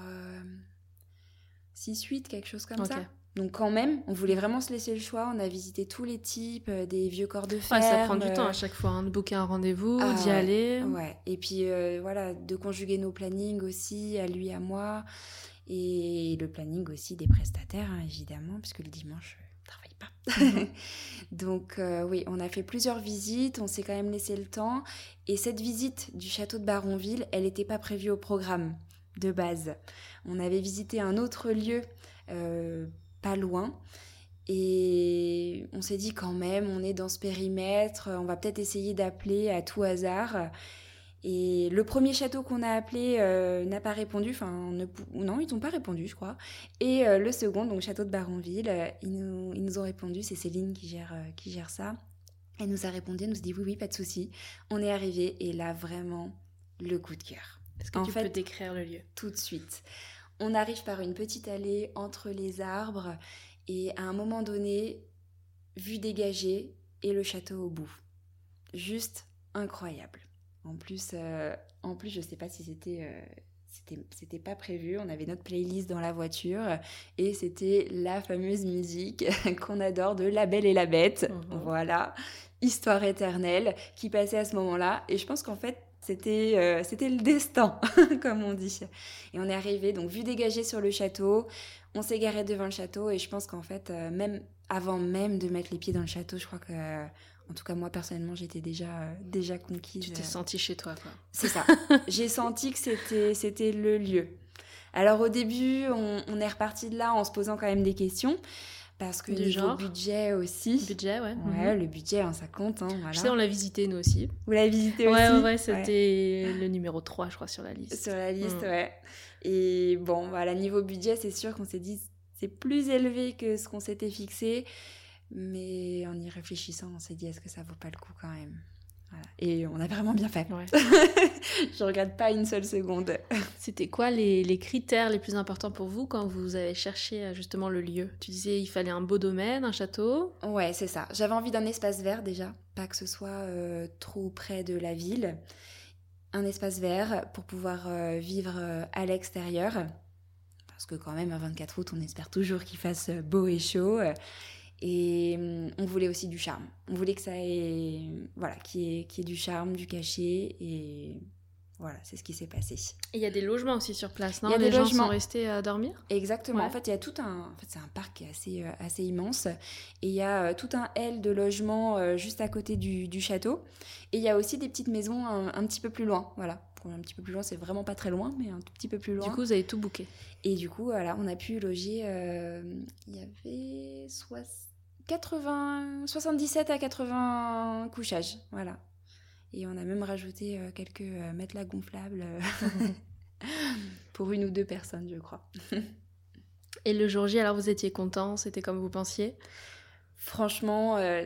6-8, euh, quelque chose comme ça. Donc quand même, on voulait vraiment se laisser le choix. On a visité tous les types, euh, des vieux corps de fer. ça prend du temps à chaque fois, hein, de booker un rendez-vous, ah d'y aller. Ouais. Et puis euh, voilà, de conjuguer nos plannings aussi, à lui, à moi. Et le planning aussi des prestataires, hein, évidemment, puisque le dimanche, ne travaille pas. Mhm. Donc euh, oui, on a fait plusieurs visites, on s'est quand même laissé le temps. Et cette visite du château de Baronville, elle n'était pas prévue au programme de base. On avait visité un autre lieu pas loin. Et on s'est dit quand même, on est dans ce périmètre, on va peut-être essayer d'appeler à tout hasard. Et le premier château qu'on a appelé euh, n'a pas répondu, enfin non, ils n'ont pas répondu, je crois. Et euh, le second, donc château de Baronville, ils, nous, ils nous ont répondu, c'est Céline qui gère, euh, qui gère ça. Elle nous a répondu, elle nous a dit oui, oui, pas de souci. On est arrivé et là, vraiment, le coup de cœur. Est-ce que En tu fait- peux décrire le lieu tout de suite. On arrive par une petite allée entre les arbres et à un moment donné, vue dégagée et le château au bout. Juste incroyable. En plus, euh, en plus je sais pas si c'était... euh, c'était, c'était pas prévu, on avait notre playlist dans la voiture et c'était la fameuse musique qu'on adore de La Belle et la Bête. Mhm. Voilà, histoire éternelle qui passait à ce moment-là. Et je pense qu'en fait, c'était, euh, c'était le destin, comme on dit. Et on est arrivé, donc vue dégagée sur le château. On s'est garé devant le château et je pense qu'en fait, euh, même avant même de mettre les pieds dans le château, je crois que, euh, en tout cas moi personnellement, j'étais déjà, déjà conquise. Tu t'es euh, senti chez toi, quoi. c'est ça. J'ai senti que c'était, c'était le lieu. Alors au début, on, on est reparti de là en se posant quand même des questions. Parce que Du niveau genre budget aussi. Budget, ouais. Ouais, mhm. le budget, hein, ça compte. Hein, voilà. Je sais, on l'a visité nous aussi. Vous l'avez visité Ouais, aussi ouais, ouais, c'était le numéro 3, je crois, sur la liste. Sur la liste, Mm. ouais. Et bon, voilà, niveau budget, c'est sûr qu'on s'est dit c'est plus élevé que ce qu'on s'était fixé. Mais en y réfléchissant, on s'est dit est-ce que ça vaut pas le coup quand même? Voilà. Et on a vraiment bien fait. Ouais. Je regrette pas une seule seconde. C'était quoi les, les critères les plus importants pour vous quand vous avez cherché euh, justement le lieu? Tu disais il fallait un beau domaine, un château. Ouais, c'est ça. J'avais envie d'un espace vert déjà, pas que ce soit euh, trop près de la ville. Un espace vert pour pouvoir euh, vivre euh, à l'extérieur. Parce que quand même, à 24 août, on espère toujours qu'il fasse beau et chaud. Et hum, on voulait aussi du charme. On voulait que ça ait, voilà, qu'il y ait, qu'il y ait du charme, du cachet. Et voilà, c'est ce qui s'est passé. Et il y a des logements aussi sur place, non? Il y a Les des gens logements. sont restés à dormir? Exactement. Ouais. En fait, il y a tout un. En fait, c'est un parc qui est assez, euh, assez immense. Et il y a euh, tout un L de logements euh, juste à côté du, du château. Et il y a aussi des petites maisons un, un petit peu plus loin. Voilà. Pour un petit peu plus loin, c'est vraiment pas très loin, mais un tout petit peu plus loin. Du coup, vous avez tout booké. Et du coup, voilà, on a pu loger. euh, il y avait soix- 80, 77 à 80 couchages. Voilà. Et on a même rajouté euh, quelques euh, matelas gonflables euh, pour une ou deux personnes, je crois. Et le jour J, alors vous étiez content? C'était comme vous pensiez? Franchement, euh,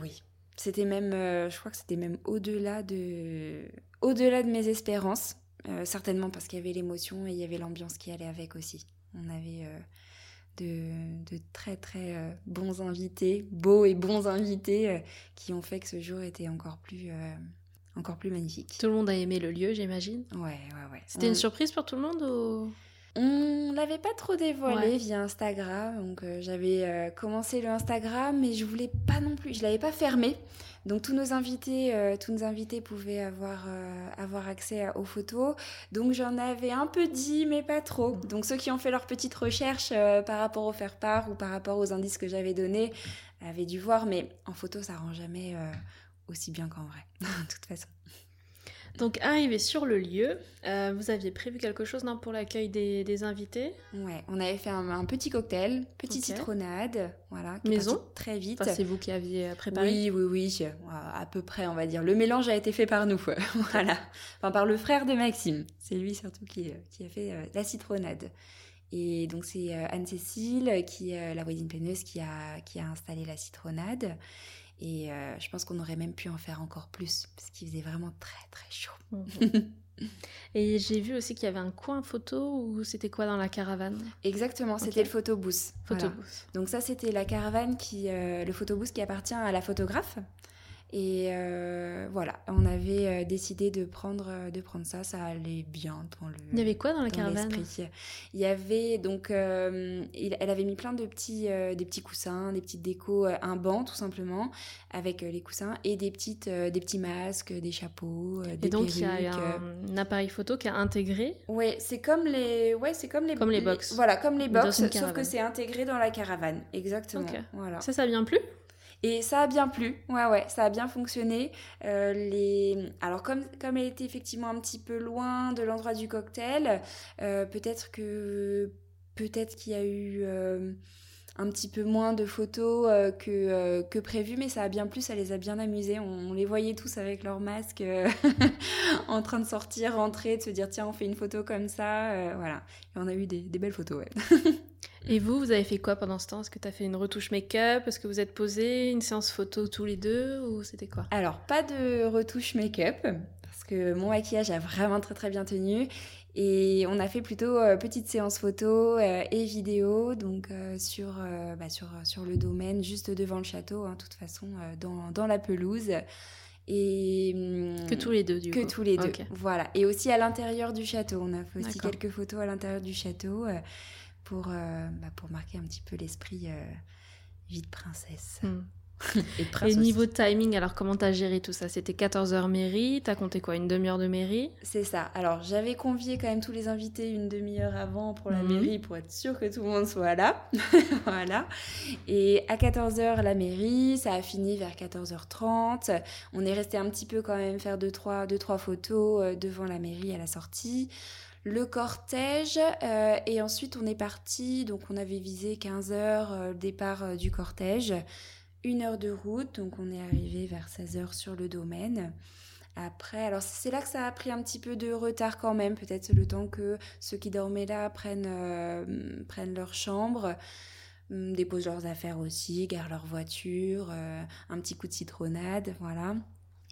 oui. C'était même, euh, je crois que c'était même au-delà de, au-delà de mes espérances. Euh, certainement parce qu'il y avait l'émotion et il y avait l'ambiance qui allait avec aussi. On avait de, de très très euh, bons invités, beaux et bons invités, euh, qui ont fait que ce jour était encore plus, euh, encore plus magnifique. Tout le monde a aimé le lieu, j'imagine. Ouais, ouais, ouais. C'était On- une surprise pour tout le monde ou... On l'avait pas trop dévoilé Ouais. via Instagram, donc euh, j'avais euh, commencé le Instagram, mais je voulais pas non plus, je l'avais pas fermé. Donc tous nos invités, euh, tous nos invités pouvaient avoir avoir accès à- aux photos. Donc j'en avais un peu dit, mais pas trop. Donc ceux qui ont fait leur petite recherche par rapport au faire part ou par rapport aux indices que j'avais donnés avaient dû voir, mais en photo ça rend jamais aussi bien qu'en vrai, de toute façon. Donc, arrivé sur le lieu, euh, vous aviez prévu quelque chose non, pour l'accueil des, des invités? Ouais, on avait fait un, un petit cocktail, petite Ok. citronnade, voilà, Maison? très vite. Enfin, c'est vous qui aviez euh, préparé? Oui, oui, oui, euh, à peu près, on va dire. Le mélange a été fait par nous, voilà. Enfin, par le frère de Maxime. C'est lui surtout qui, qui a fait euh, la citronnade. Et donc, c'est Anne-Cécile, qui la voisine peineuse, qui a, qui a installé la citronnade. Et euh, je pense qu'on aurait même pu en faire encore plus, parce qu'il faisait vraiment très, très chaud. Mhm. Et j'ai vu aussi qu'il y avait un coin photo ou c'était quoi dans la caravane? Exactement, c'était le photobooth. Voilà. Photobooth. Donc ça, c'était la caravane qui, euh, le photobooth qui appartient à la photographe. Et euh, voilà, on avait euh, décidé de prendre, euh, de prendre ça, ça allait bien dans le. Il y avait quoi dans la dans caravane. Il y avait donc, euh, il- elle avait mis plein de petits, euh, des petits coussins, des petites décos, un banc tout simplement avec les coussins et des petites, des petits masques, des chapeaux, des Et donc, il y a un, un appareil photo qui a intégré. Ouais, c'est comme les, ouais, c'est comme les, Comme les box. Voilà, comme les box, sauf que c'est intégré dans la caravane, exactement. Ok. Voilà. Ça, ça vient plus? Et ça a bien plu, ouais, ouais, ça a bien fonctionné. Euh. Alors, comme, comme elle était effectivement un petit peu loin de l'endroit du cocktail, euh, peut-être que peut-être qu'il y a eu euh, un petit peu moins de photos euh, que, euh, que prévu, mais ça a bien plu, ça les a bien amusés. On, on les voyait tous avec leurs masques euh, en train de sortir, rentrer, de se dire tiens, on fait une photo comme ça, voilà. Et on a eu des, des belles photos, ouais. Et vous, vous avez fait quoi pendant ce temps? Est-ce que tu as fait une retouche make-up? Est-ce que vous êtes posé? Une séance photo tous les deux? Ou c'était quoi? Alors, pas de retouche make-up, parce que mon maquillage a vraiment très très bien tenu. Et on a fait plutôt euh, petite séance photo euh, et vidéo, donc euh, sur, bah, sur, sur le domaine, juste devant le château, hein, de toute façon, dans, dans, la pelouse. Et, hum, que tous les deux, du que tous les deux, voilà. Et aussi à l'intérieur du château. On a fait aussi quelques photos à l'intérieur du château pour, bah, pour marquer un petit peu l'esprit vie de princesse. Hmm. Et, niveau timing, alors comment t'as géré tout ça? C'était 14h mairie, t'as compté quoi? Une demi-heure de mairie? C'est ça. Alors j'avais convié quand même tous les invités une demi-heure avant pour la mhm. mairie pour être sûr que tout le monde soit là. voilà. Et à 14h la mairie, ça a fini vers 14h30. On est resté un petit peu quand même faire deux trois, deux, trois photos euh, devant la mairie à la sortie le cortège euh, et ensuite on est parti donc on avait visé 15 heures euh, départ du cortège une heure de route, donc on est arrivé vers 16 heures sur le domaine. Après, alors c'est là que ça a pris un petit peu de retard quand même, peut-être le temps que ceux qui dormaient là prennent, euh, prennent leur chambre, hum, déposent leurs affaires aussi, garent leur voiture, euh, un petit coup de citronnade, voilà.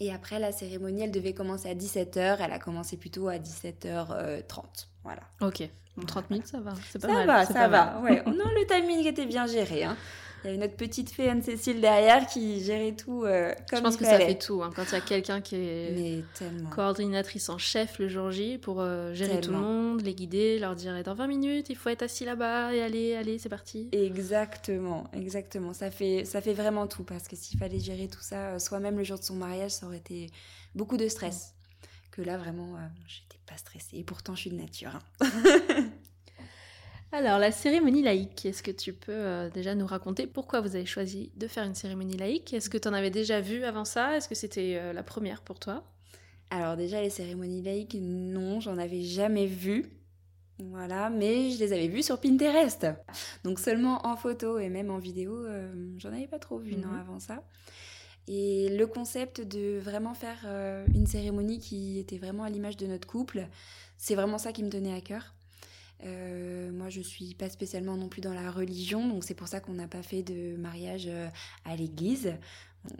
Et après, la cérémonie, elle devait commencer à 17h, elle a commencé plutôt à 17h30, voilà. Ok, 30 minutes, ça va, c'est pas ça Va, ça va, ouais. non, le timing était bien géré, hein. Il y a une autre petite fée Anne-Cécile derrière qui gérait tout euh, comme Je pense que ça fait tout. Hein, quand il y a quelqu'un qui est coordinatrice en chef le jour J pour euh, gérer tout le monde, les guider, leur dire dans 20 minutes, il faut être assis là-bas et aller, allez, c'est parti. Exactement, exactement. Ça fait, ça fait vraiment tout parce que s'il fallait gérer tout ça euh, soi-même le jour de son mariage, ça aurait été beaucoup de stress. Que là, vraiment, j'étais pas stressée. Et pourtant, je suis de nature. Hein. Alors, la cérémonie laïque, est-ce que tu peux euh, déjà nous raconter pourquoi vous avez choisi de faire une cérémonie laïque? Est-ce que tu en avais déjà vu avant ça? Est-ce que c'était euh, la première pour toi? Alors déjà, les cérémonies laïques, non, j'en avais jamais vu. Voilà, mais je les avais vues sur Pinterest. Donc seulement en photo et même en vidéo, euh, j'en avais pas trop vu, non, mhm. avant ça. Et le concept de vraiment faire une cérémonie qui était vraiment à l'image de notre couple, c'est vraiment ça qui me tenait à cœur. Euh, moi, je suis pas spécialement non plus dans la religion, donc c'est pour ça qu'on n'a pas fait de mariage euh, à l'église.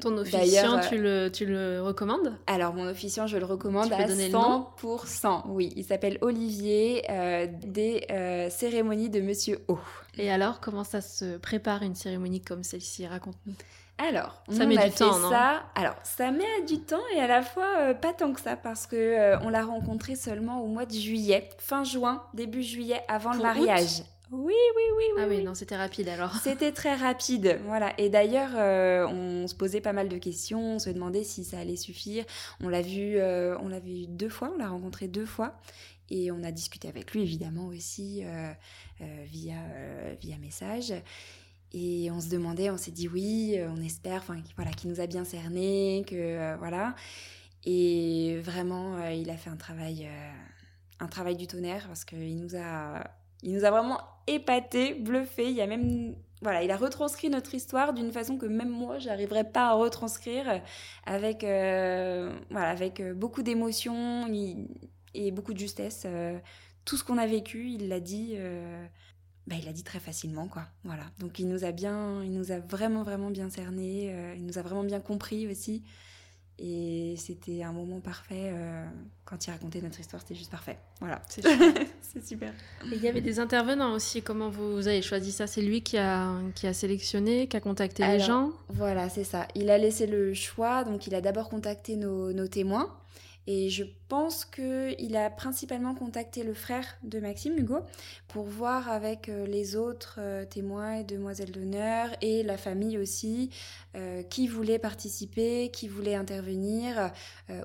Ton officiant, tu le, tu le recommandes? Alors, mon officiant, je le recommande à 100%. Oui, il s'appelle Olivier euh, des cérémonies de Monsieur O. Et alors, comment ça se prépare une cérémonie comme celle-ci? Raconte-nous. Alors, ça met du temps, non ça. Alors, ça met du temps et à la fois euh, pas tant que ça parce que euh, on l'a rencontré seulement au mois de juillet, fin juin, début juillet, avant le mariage. Oui, oui, oui, oui. Ah oui, non, c'était rapide alors. C'était très rapide, voilà. Et d'ailleurs, euh, on se posait pas mal de questions, on se demandait si ça allait suffire. On l'a vu, on vu deux fois, on l'a rencontré deux fois, et on a discuté avec lui évidemment aussi via via message. Et on se demandait, on s'est dit oui, euh, on espère, enfin voilà, qu'il nous a bien cerné, que euh, voilà. Et vraiment, euh, il a fait un travail, un travail du tonnerre parce qu'il nous a, il nous a vraiment épaté, bluffé. Il a même, voilà, il a retranscrit notre histoire d'une façon que même moi, j'arriverais pas à retranscrire avec, voilà, avec beaucoup d'émotion et beaucoup de justesse. tout ce qu'on a vécu, il l'a dit bah, il a dit très facilement, quoi. Voilà. Donc il nous a bien, il nous a vraiment, vraiment bien cerné, euh, il nous a vraiment bien compris aussi. Et c'était un moment parfait. Euh, quand il racontait notre histoire, c'était juste parfait. Voilà. C'est super. Et il y avait des intervenants aussi. Comment vous avez choisi ça? C'est lui qui a, qui a sélectionné, qui a contacté les gens? Voilà, c'est ça. Il a laissé le choix. Donc il a d'abord contacté nos, nos témoins. Et je pense qu'il a principalement contacté le frère de Maxime, Hugo, pour voir avec euh, les autres euh, témoins et demoiselles d'honneur et la famille aussi, euh, qui voulait participer, qui voulait intervenir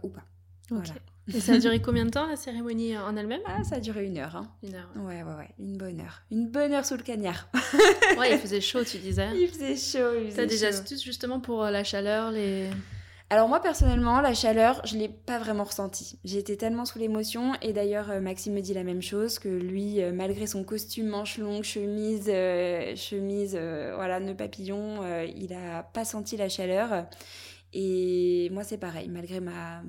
ou pas. Voilà. Et ça a duré combien de temps la cérémonie en elle-même? Ah, ça a duré une heure. Hein. Une heure. Ouais, ouais, ouais, une bonne heure. Une bonne heure sous le cagnard. ouais, il faisait chaud, tu disais. Il faisait chaud. T'as des astuces justement pour la chaleur, les. Alors moi personnellement, la chaleur, je l'ai pas vraiment ressentie. J'étais tellement sous l'émotion et d'ailleurs euh, Maxime me dit la même chose que lui, euh, malgré son costume manche longue, chemise, euh, chemise, voilà, nœud papillon, il a pas senti la chaleur. Et moi c'est pareil, malgré ma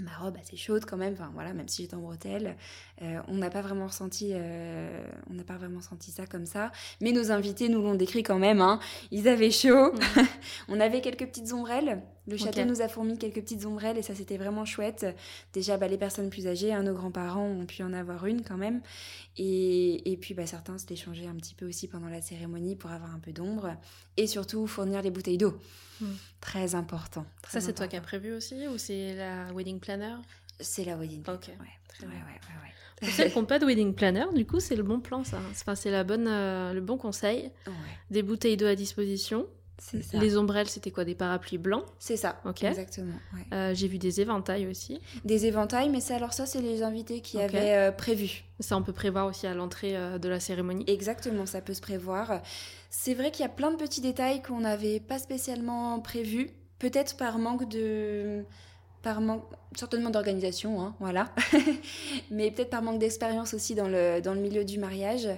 ma robe assez chaude quand même, enfin voilà, même si j'étais en bretelles, euh, on n'a pas vraiment ressenti, euh, on n'a pas vraiment senti ça comme ça. Mais nos invités nous l'ont décrit quand même, hein. ils avaient chaud. on avait quelques petites ombrelles. Le château nous a fourni quelques petites ombrelles et ça c'était vraiment chouette. Déjà, bah, les personnes plus âgées, hein, nos grands-parents ont pu en avoir une quand même. Et, et puis bah, certains s'étaient changés un petit peu aussi pendant la cérémonie pour avoir un peu d'ombre et surtout fournir les bouteilles d'eau. Hmm. Très important. ça, c'est toi qui as prévu aussi ou c'est la wedding planner? C'est la wedding planner. Ok. Ouais, ouais, Pour celles qui n'ont pas de wedding planner, du coup, c'est le bon plan, ça. Enfin, c'est la bonne, euh, le bon conseil. Des bouteilles d'eau à disposition. Ça. Les ombrelles, c'était quoi Des parapluies blancs? C'est ça. Ok. Exactement. Euh, j'ai vu des éventails aussi. Des éventails, mais c'est alors ça, c'est les invités qui avaient euh, prévu. Ça, on peut prévoir aussi à l'entrée de la cérémonie. Exactement, ça peut se prévoir. C'est vrai qu'il y a plein de petits détails qu'on n'avait pas spécialement prévus, peut-être par manque de par manque, certainement d'organisation, hein, voilà, mais peut-être par manque d'expérience aussi dans le, dans le milieu du mariage.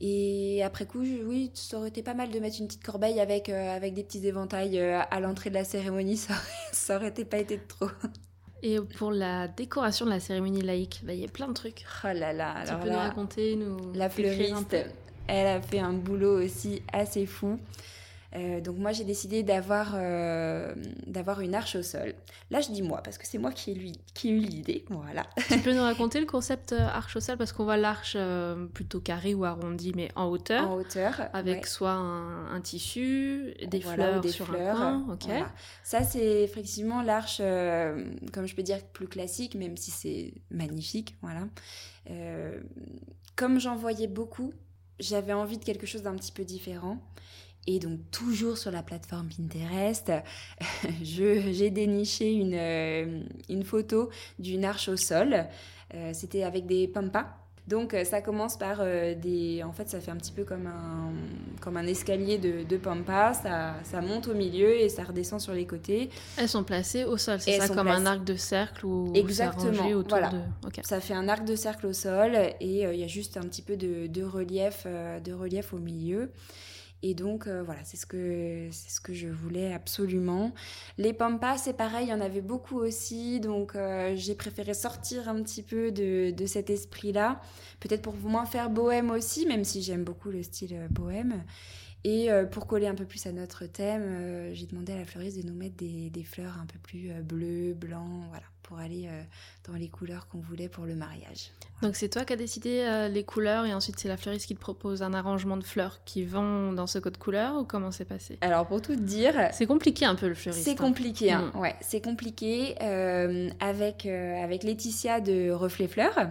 Et après coup, oui, ça aurait été pas mal de mettre une petite corbeille avec, euh, avec des petits éventails euh, à l'entrée de la cérémonie, ça, ça aurait été pas été de trop. Et pour la décoration de la cérémonie laïque, bah, il y a plein de trucs. Oh là là, tu peux nous raconter, nous La fleuriste, elle a fait un boulot aussi assez fou. Euh, donc moi j'ai décidé d'avoir euh, d'avoir une arche au sol. Là je dis moi parce que c'est moi qui ai, lui, qui ai eu l'idée. Voilà. Tu peux nous raconter le concept euh, arche au sol? Parce qu'on voit l'arche plutôt carrée ou arrondie mais en hauteur. En hauteur. Avec soit un, tissu, des fleurs des sur fleurs. un coin. Ça c'est effectivement l'arche comme je peux dire plus classique même si c'est magnifique. Voilà. comme j'en voyais beaucoup j'avais envie de quelque chose d'un petit peu différent. Et donc toujours sur la plateforme Pinterest, j'ai déniché une, euh, une photo d'une arche au sol. Euh, c'était avec des pampas. Donc euh, ça commence par des... En fait ça fait un petit peu comme un, comme un escalier de, de pampas, ça, ça, monte au milieu et ça redescend sur les côtés. Elles sont placées au sol, c'est ça comme un arc de cercle ou Exactement, autour voilà. de... Ça fait un arc de cercle au sol et il y a juste un petit peu de, de relief, de relief au milieu. Et donc euh, voilà, c'est ce que ce que je voulais absolument. Les pampas, c'est pareil, il y en avait beaucoup aussi, donc euh, j'ai préféré sortir un petit peu de, de cet esprit-là, peut-être pour moins faire bohème aussi, même si j'aime beaucoup le style euh, bohème. Et pour coller un peu plus à notre thème, j'ai demandé à la fleuriste de nous mettre des, des fleurs un peu plus bleues, blancs, voilà pour aller euh, dans les couleurs qu'on voulait pour le mariage. Donc c'est toi qui as décidé euh, les couleurs et ensuite c'est la fleuriste qui te propose un arrangement de fleurs qui vont dans ce code couleur ou comment c'est passé? Alors pour tout dire... C'est compliqué un peu le fleuriste. C'est hein. compliqué, hein. Mm. ouais, c'est compliqué euh, avec, avec Laetitia de Reflet Fleurs.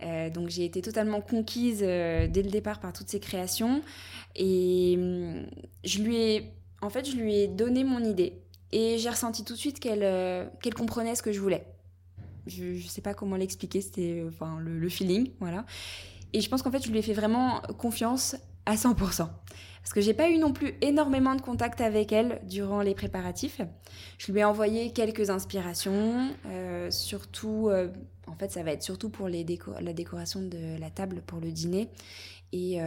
Donc j'ai été totalement conquise dès le départ par toutes ces créations et hum, je lui ai, en fait, je lui ai donné mon idée et j'ai ressenti tout de suite qu'elle qu'elle comprenait ce que je voulais. Je ne sais pas comment l'expliquer, c'était euh, enfin, le, feeling, voilà. Et je pense qu'en fait, je lui ai fait vraiment confiance à 100%. Parce que j'ai pas eu non plus énormément de contact avec elle durant les préparatifs. Je lui ai envoyé quelques inspirations, euh, surtout, euh, en fait, ça va être surtout pour la décoration de la table pour le dîner et,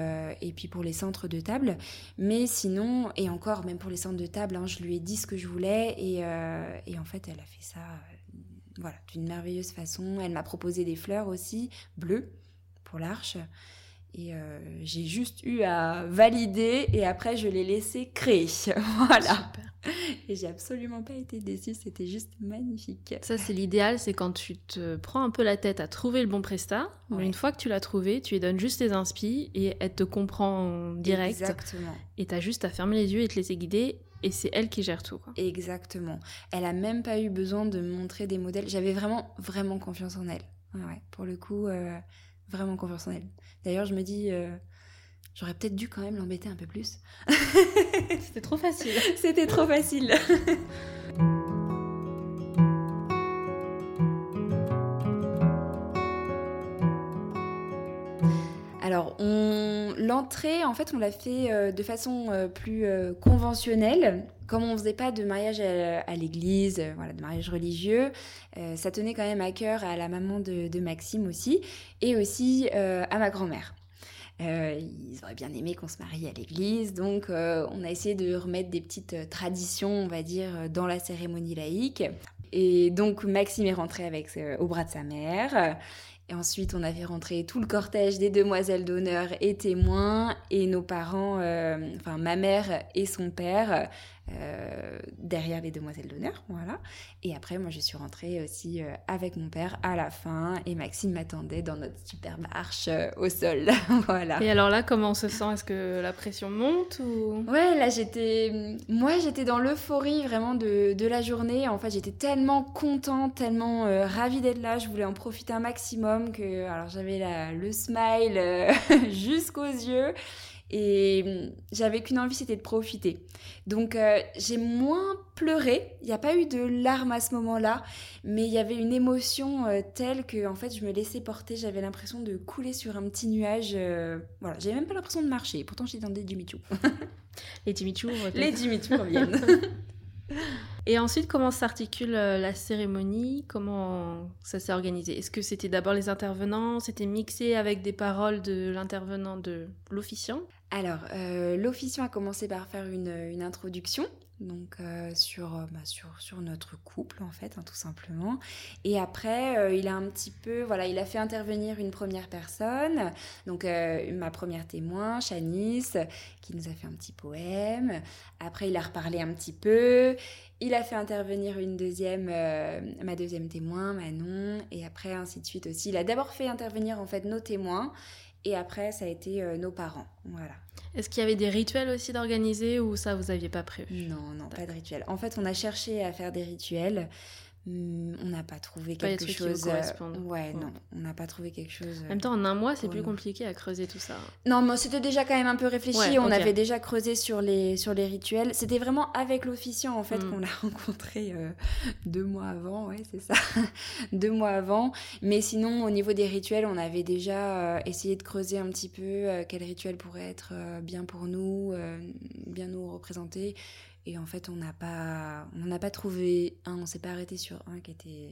et, puis pour les centres de table. Mais sinon, et encore, même pour les centres de table, hein, je lui ai dit ce que je voulais et, et en fait, elle a fait ça voilà, d'une merveilleuse façon. Elle m'a proposé des fleurs aussi, bleues, pour l'arche. Et euh, j'ai juste eu à valider et après je l'ai laissé créer. voilà. Et j'ai absolument pas été déçue, c'était juste magnifique. Ça c'est l'idéal, c'est quand tu te prends un peu la tête à trouver le bon prestat. Une fois que tu l'as trouvé, tu lui donnes juste tes inspi et elle te comprend direct. Exactement. Et t'as juste à fermer les yeux et te laisser guider et c'est elle qui gère tout. Exactement. Elle a même pas eu besoin de montrer des modèles. J'avais vraiment, vraiment confiance en elle. Ouais, pour le coup, euh, vraiment confiance en elle. D'ailleurs, je me dis, euh, j'aurais peut-être dû quand même l'embêter un peu plus. C'était trop facile. C'était trop facile. l'entrée, en fait, on l'a fait euh, de façon euh, plus euh, conventionnelle. Comme on ne faisait pas de mariage à, l'église, voilà, de mariage religieux, ça tenait quand même à cœur à la maman de, Maxime aussi, et aussi à ma grand-mère. ils auraient bien aimé qu'on se marie à l'église, donc on a essayé de remettre des petites traditions, on va dire, dans la cérémonie laïque. Et donc Maxime est rentré avec au bras de sa mère. Et ensuite, on avait rentré tout le cortège des demoiselles d'honneur et témoins, et nos parents, euh, enfin ma mère et son père, euh, derrière les demoiselles d'honneur, voilà. Et après, moi, je suis rentrée aussi euh, avec mon père à la fin, et Maxime m'attendait dans notre superbe arche au sol, voilà. Et alors là, comment on se sent? Est-ce que la pression monte ou? Ouais, là, j'étais, moi, j'étais dans l'euphorie vraiment de, de, la journée. En fait, j'étais tellement contente, tellement ravie d'être là. Je voulais en profiter un maximum que, alors, j'avais le smile jusqu'aux yeux. Et hum, j'avais qu'une envie, c'était de profiter. Donc euh, j'ai moins pleuré. Il n'y a pas eu de larmes à ce moment-là, mais il y avait une émotion euh, telle que en fait je me laissais porter. J'avais l'impression de couler sur un petit nuage. Euh, voilà, j'avais même pas l'impression de marcher. Pourtant j'étais dans des Jimmy Choo. Les Jimmy Choo. Les Jimmy Choo reviennent. Et ensuite, comment s'articule la cérémonie? Comment ça s'est organisé? Est-ce que c'était d'abord les intervenants? C'était mixé avec des paroles de l'intervenant de l'officiant? Alors, euh, l'officiant a commencé par faire une, introduction, donc euh, sur, euh, bah, sur, sur, notre couple en fait, hein, tout simplement. Et après, il a un petit peu, voilà, il a fait intervenir une première personne, donc ma première témoin, Chanice, qui nous a fait un petit poème. Après, il a reparlé un petit peu. Il a fait intervenir une deuxième, ma deuxième témoin, Manon, et après ainsi de suite aussi. Il a d'abord fait intervenir en fait nos témoins. Et après, ça a été euh, nos parents. Voilà. Est-ce qu'il y avait des rituels aussi d'organiser ou ça, vous aviez pas prévu? Non, non, pas de rituels. En fait, on a cherché à faire des rituels. On n'a pas trouvé quelque chose. Euh, ouais, non, on n'a pas trouvé quelque chose. En même temps, en un mois, c'est plus compliqué à creuser tout ça. Non, mais c'était déjà quand même un peu réfléchi. on avait déjà creusé sur les, sur les rituels. C'était vraiment avec l'officiant, en fait, hmm. qu'on l'a rencontré euh, deux mois avant. Ouais, c'est ça. deux mois avant. Mais sinon, au niveau des rituels, on avait déjà euh, essayé de creuser un petit peu quel rituel pourrait être bien pour nous, bien nous représenter. Et en fait, on n'a pas, on n'a pas trouvé un, on s'est pas arrêté sur un qui était,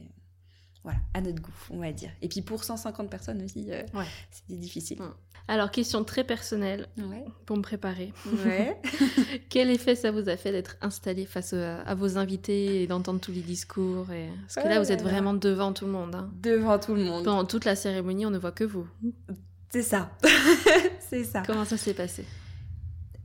voilà, à notre goût, on va dire. Et puis pour 150 personnes aussi, euh, c'était difficile. Alors, question très personnelle pour me préparer. Ouais. Quel effet ça vous a fait d'être installé face à, vos invités et d'entendre tous les discours et... Parce que là, vous êtes vraiment devant tout le monde. Hein. Devant tout le monde. Pendant toute la cérémonie, on ne voit que vous. C'est ça. C'est ça. Comment ça s'est passé?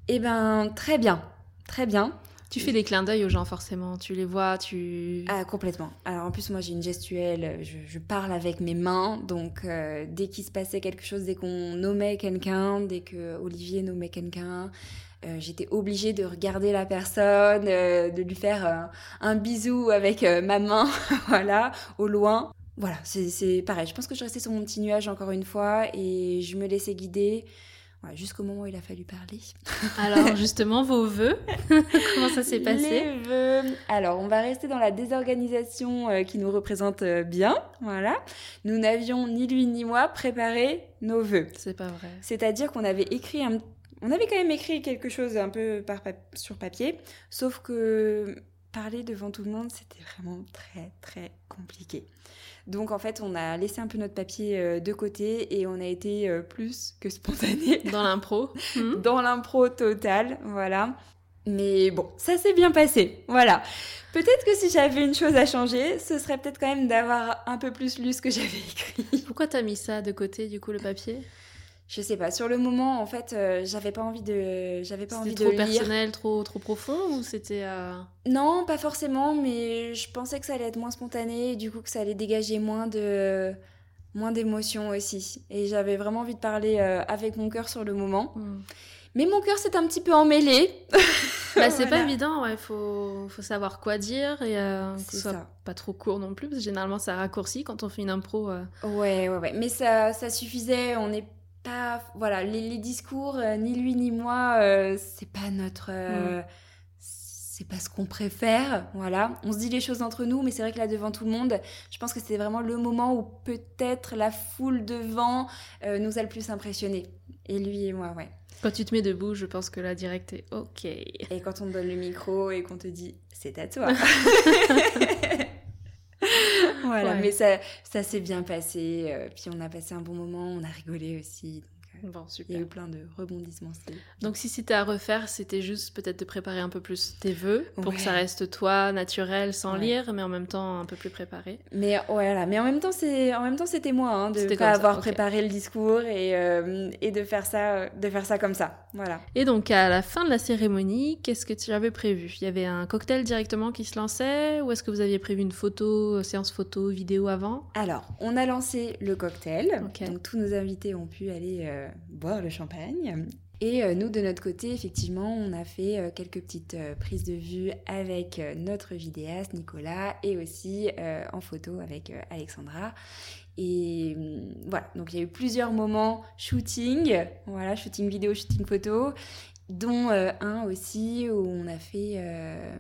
Eh ben, très bien. Très bien. Tu fais des clins d'œil aux gens forcément, tu les vois, tu... Ah complètement. Alors en plus moi j'ai une gestuelle, je, parle avec mes mains, donc euh, dès qu'il se passait quelque chose, dès qu'on nommait quelqu'un, dès que Olivier nommait quelqu'un, euh, j'étais obligée de regarder la personne, euh, de lui faire un bisou avec ma main, voilà, au loin. Voilà, c'est pareil. Je pense que je restais sur mon petit nuage encore une fois et je me laissais guider jusqu'au moment où il a fallu parler. Alors justement, vos vœux, comment ça s'est passé Les vœux. Alors, on va rester dans la désorganisation euh, qui nous représente euh, bien. Voilà. Nous n'avions ni lui ni moi préparé nos vœux. C'est pas vrai. C'est-à-dire qu'on avait écrit un... On avait quand même écrit quelque chose un peu par sur papier, sauf que parler devant tout le monde, c'était vraiment très très compliqué. Donc en fait, on a laissé un peu notre papier euh, de côté et on a été euh, plus que spontané. Dans l'impro. Hmm. Dans l'impro total, voilà. Mais bon, ça s'est bien passé, voilà. Peut-être que si j'avais une chose à changer, ce serait peut-être quand même d'avoir un peu plus lu ce que j'avais écrit. Pourquoi t'as mis ça de côté, du coup, le papier? Je sais pas. Sur le moment, en fait, euh, j'avais pas envie de, j'avais pas envie de trop personnel, trop trop profond ou c'était euh, Non, pas forcément, mais je pensais que ça allait être moins spontané, et du coup que ça allait dégager moins de moins d'émotions aussi. Et j'avais vraiment envie de parler euh, avec mon cœur sur le moment. Hmm. Mais mon cœur s'est un petit peu emmêlé. bah, c'est pas évident, ouais. Faut, faut savoir quoi dire et que ce soit pas trop court non plus, parce que généralement ça raccourcit quand on fait une impro. Ouais, ouais, ouais. Mais ça, ça suffisait. On est pas voilà les, discours euh, ni lui ni moi euh, c'est pas notre euh, mm. c'est pas ce qu'on préfère voilà on se dit les choses entre nous mais c'est vrai que là devant tout le monde je pense que c'est vraiment le moment où peut-être la foule devant nous a le plus impressionné et lui et moi ouais quand tu te mets debout, je pense que là, direct est OK. Et quand on te donne le micro et qu'on te dit c'est à toi. voilà, mais ça, ça s'est bien passé. Euh, puis on a passé un bon moment, on a rigolé aussi. Euh, Bon, super. Il y a eu plein de rebondissements. Donc si c'était à refaire, c'était juste peut-être de préparer un peu plus tes vœux pour que ça reste toi, naturel, sans Ouais. lire, mais en même temps un peu plus préparé. Mais voilà, mais en même temps, c'est en même temps, c'était moi hein, de C'était pas ça, avoir préparé le discours et, euh, et de faire ça, de faire ça comme ça. Voilà. Et donc à la fin de la cérémonie, qu'est-ce que tu avais prévu? Il y avait un cocktail directement qui se lançait ou est-ce que vous aviez prévu une photo, euh, séance photo, vidéo avant? Alors, on a lancé le cocktail. Donc, tous nos invités ont pu aller euh, boire le champagne. Et euh, nous, de notre côté, effectivement, on a fait euh, quelques petites euh, prises de vue avec euh, notre vidéaste Nicolas et aussi euh, en photo avec euh, Alexandra. Et hum, voilà, donc il y a eu plusieurs moments shooting, voilà, shooting vidéo, shooting photo, dont euh, un aussi où on a fait, euh,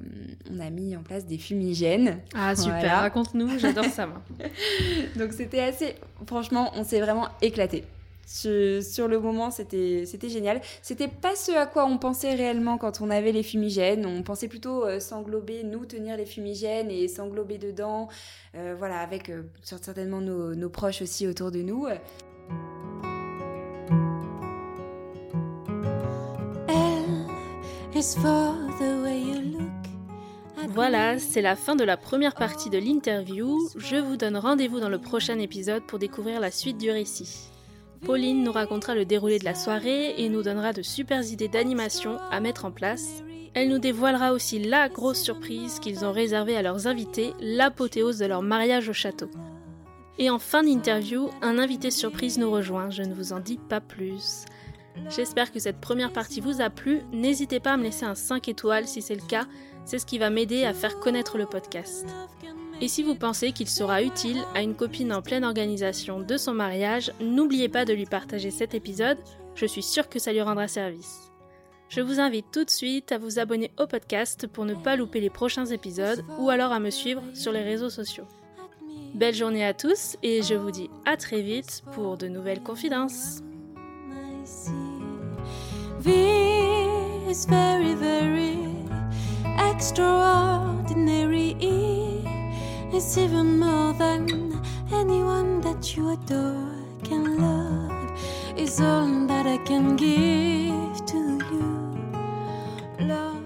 on a mis en place des fumigènes. Ah super, Voilà. raconte-nous, j'adore ça moi. Donc c'était assez, franchement, on s'est vraiment éclaté. Sur, sur le moment, c'était c'était génial. C'était pas ce à quoi on pensait réellement quand on avait les fumigènes. On pensait plutôt euh, s'englober, nous tenir les fumigènes et s'englober dedans. Euh, voilà, avec euh, certainement nos, nos proches aussi autour de nous. Voilà, c'est la fin de la première partie de l'interview. Je vous donne rendez-vous dans le prochain épisode pour découvrir la suite du récit. Pauline nous racontera le déroulé de la soirée et nous donnera de super idées d'animation à mettre en place. Elle nous dévoilera aussi la grosse surprise qu'ils ont réservée à leurs invités, l'apothéose de leur mariage au château. Et en fin d'interview, un invité surprise nous rejoint, je ne vous en dis pas plus. J'espère que cette première partie vous a plu. N'hésitez pas à me laisser un 5 étoiles si c'est le cas, c'est ce qui va m'aider à faire connaître le podcast. Et si vous pensez qu'il sera utile à une copine en pleine organisation de son mariage, n'oubliez pas de lui partager cet épisode, je suis sûre que ça lui rendra service. Je vous invite tout de suite à vous abonner au podcast pour ne pas louper les prochains épisodes ou alors à me suivre sur les réseaux sociaux. Belle journée à tous et je vous dis à très vite pour de nouvelles confidences. Is even more than anyone that you adore can love. Is all that I can give to you. Love.